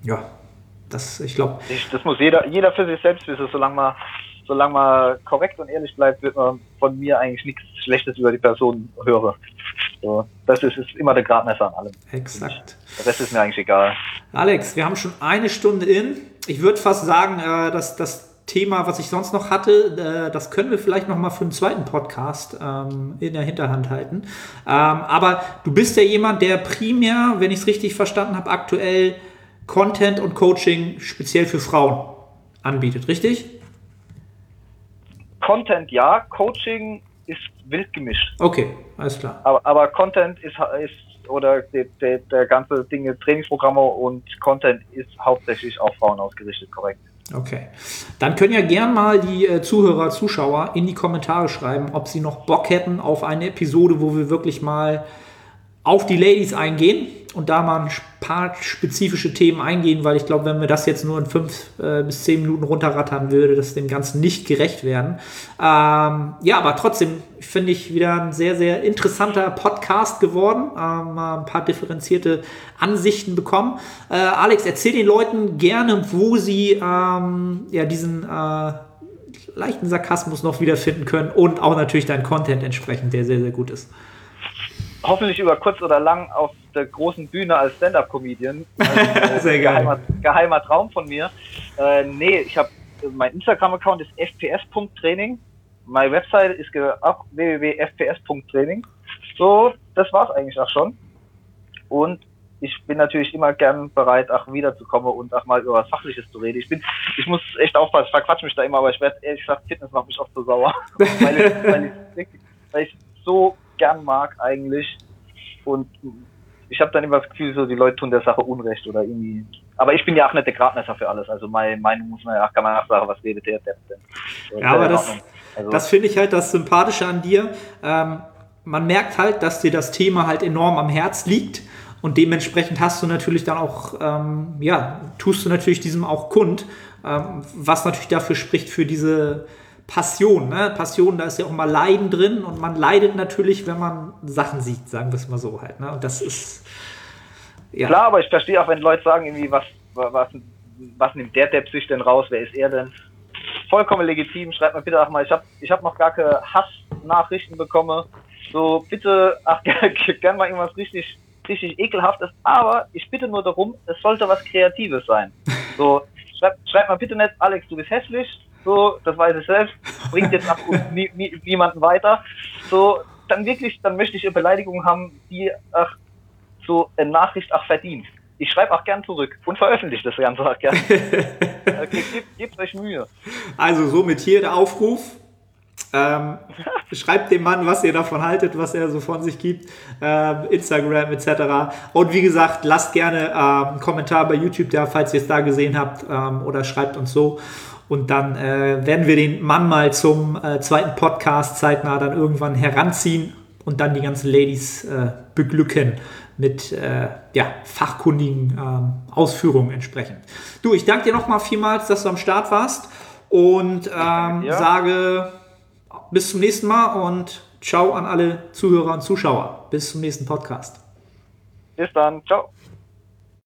ja, das, ich glaube. Das muss jeder, jeder für sich selbst wissen, solange man, solange man korrekt und ehrlich bleibt, wird man von mir eigentlich nichts Schlechtes über die Person hören. So, das ist, ist immer der Gradmesser an allem. Exakt. Das ist mir eigentlich egal. Alex, wir haben schon eine Stunde in. Ich würde fast sagen, äh, dass das Thema, was ich sonst noch hatte, äh, das können wir vielleicht noch mal für einen zweiten Podcast ähm, in der Hinterhand halten. Ähm, aber du bist ja jemand, der primär, wenn ich es richtig verstanden habe, aktuell Content und Coaching speziell für Frauen anbietet, richtig? Content ja, Coaching ist wild gemischt. Okay, alles klar. Aber, aber Content ist, ist oder der, der, der ganze Dinge, Trainingsprogramme und Content ist hauptsächlich auf Frauen ausgerichtet, korrekt. Okay. Dann können ja gern mal die äh, Zuhörer, Zuschauer in die Kommentare schreiben, ob sie noch Bock hätten auf eine Episode, wo wir wirklich mal auf die Ladies eingehen und da mal ein paar spezifische Themen eingehen, weil ich glaube, wenn wir das jetzt nur in fünf äh, bis zehn Minuten runterrattern, würde das dem Ganzen nicht gerecht werden. Ähm, ja, aber trotzdem finde ich wieder ein sehr, sehr interessanter Podcast geworden. Ähm, ein paar differenzierte Ansichten bekommen. Äh, Alex, erzähl den Leuten gerne, wo sie ähm, ja diesen äh, leichten Sarkasmus noch wiederfinden können und auch natürlich dein Content entsprechend, der sehr, sehr gut ist hoffentlich über kurz oder lang auf der großen Bühne als Stand-Up-Comedian. [laughs] Also, Sehr geil. Geheimer, geheimer Traum von mir. Äh, nee, ich habe mein Instagram-Account ist fps.training. Meine Website ist auch www.fps.training. So, das war's eigentlich auch schon. Und ich bin natürlich immer gern bereit, auch wiederzukommen und auch mal über was Fachliches zu reden. Ich bin, ich muss echt aufpassen, ich verquatsch mich da immer, aber ich werde ehrlich gesagt, Fitness macht mich oft so sauer. [laughs] weil, ich, weil, ich, weil ich so gern mag eigentlich. Und ich habe dann immer das Gefühl, so die Leute tun der Sache Unrecht oder irgendwie. Aber ich bin ja auch nicht der Gradmesser für alles. Also meine Meinung muss man ja, kann man auch sagen, was redet der denn? So, ja, aber das, also, das finde ich halt das Sympathische an dir. Ähm, man merkt halt, dass dir das Thema halt enorm am Herz liegt. Und dementsprechend hast du natürlich dann auch, ähm, ja, tust du natürlich diesem auch kund, ähm, was natürlich dafür spricht für diese Passion. Ne? Passion, da ist ja auch mal Leiden drin und man leidet natürlich, wenn man Sachen sieht, sagen wir es mal so halt. Ne? Und das ist. Ja. Klar, aber ich verstehe auch, wenn Leute sagen, irgendwie, was, was, was nimmt der Depp sich denn raus, wer ist er denn? Vollkommen legitim, schreibt mir bitte auch mal, ich habe ich hab noch gar keine Hassnachrichten bekommen. So, bitte, ach, [laughs] gern mal irgendwas richtig, richtig ekelhaftes, aber ich bitte nur darum, es sollte was Kreatives sein. So, schreibt, schreibt mal bitte nicht, Alex, du bist hässlich, so, das weiß ich selbst, bringt jetzt ab nie, nie, niemanden weiter. So, dann wirklich, dann möchte ich eine Beleidigung haben, die ach, so eine Nachricht auch verdient. Ich schreibe auch gern zurück und veröffentliche das Ganze auch gern. [laughs] okay, gebt, gebt euch Mühe. Also somit hier der Aufruf. Ähm, schreibt dem Mann, was ihr davon haltet, was er so von sich gibt, ähm, Instagram etc. Und wie gesagt, lasst gerne ähm, einen Kommentar bei YouTube da, falls ihr es da gesehen habt, ähm, oder schreibt uns so. Und dann äh, werden wir den Mann mal zum äh, zweiten Podcast zeitnah dann irgendwann heranziehen und dann die ganzen Ladies äh, beglücken mit äh, ja, fachkundigen ähm, Ausführungen entsprechend. Du, ich danke dir nochmal vielmals, dass du am Start warst und ähm, ja. sage bis zum nächsten Mal und ciao an alle Zuhörer und Zuschauer. Bis zum nächsten Podcast. Bis dann. Ciao.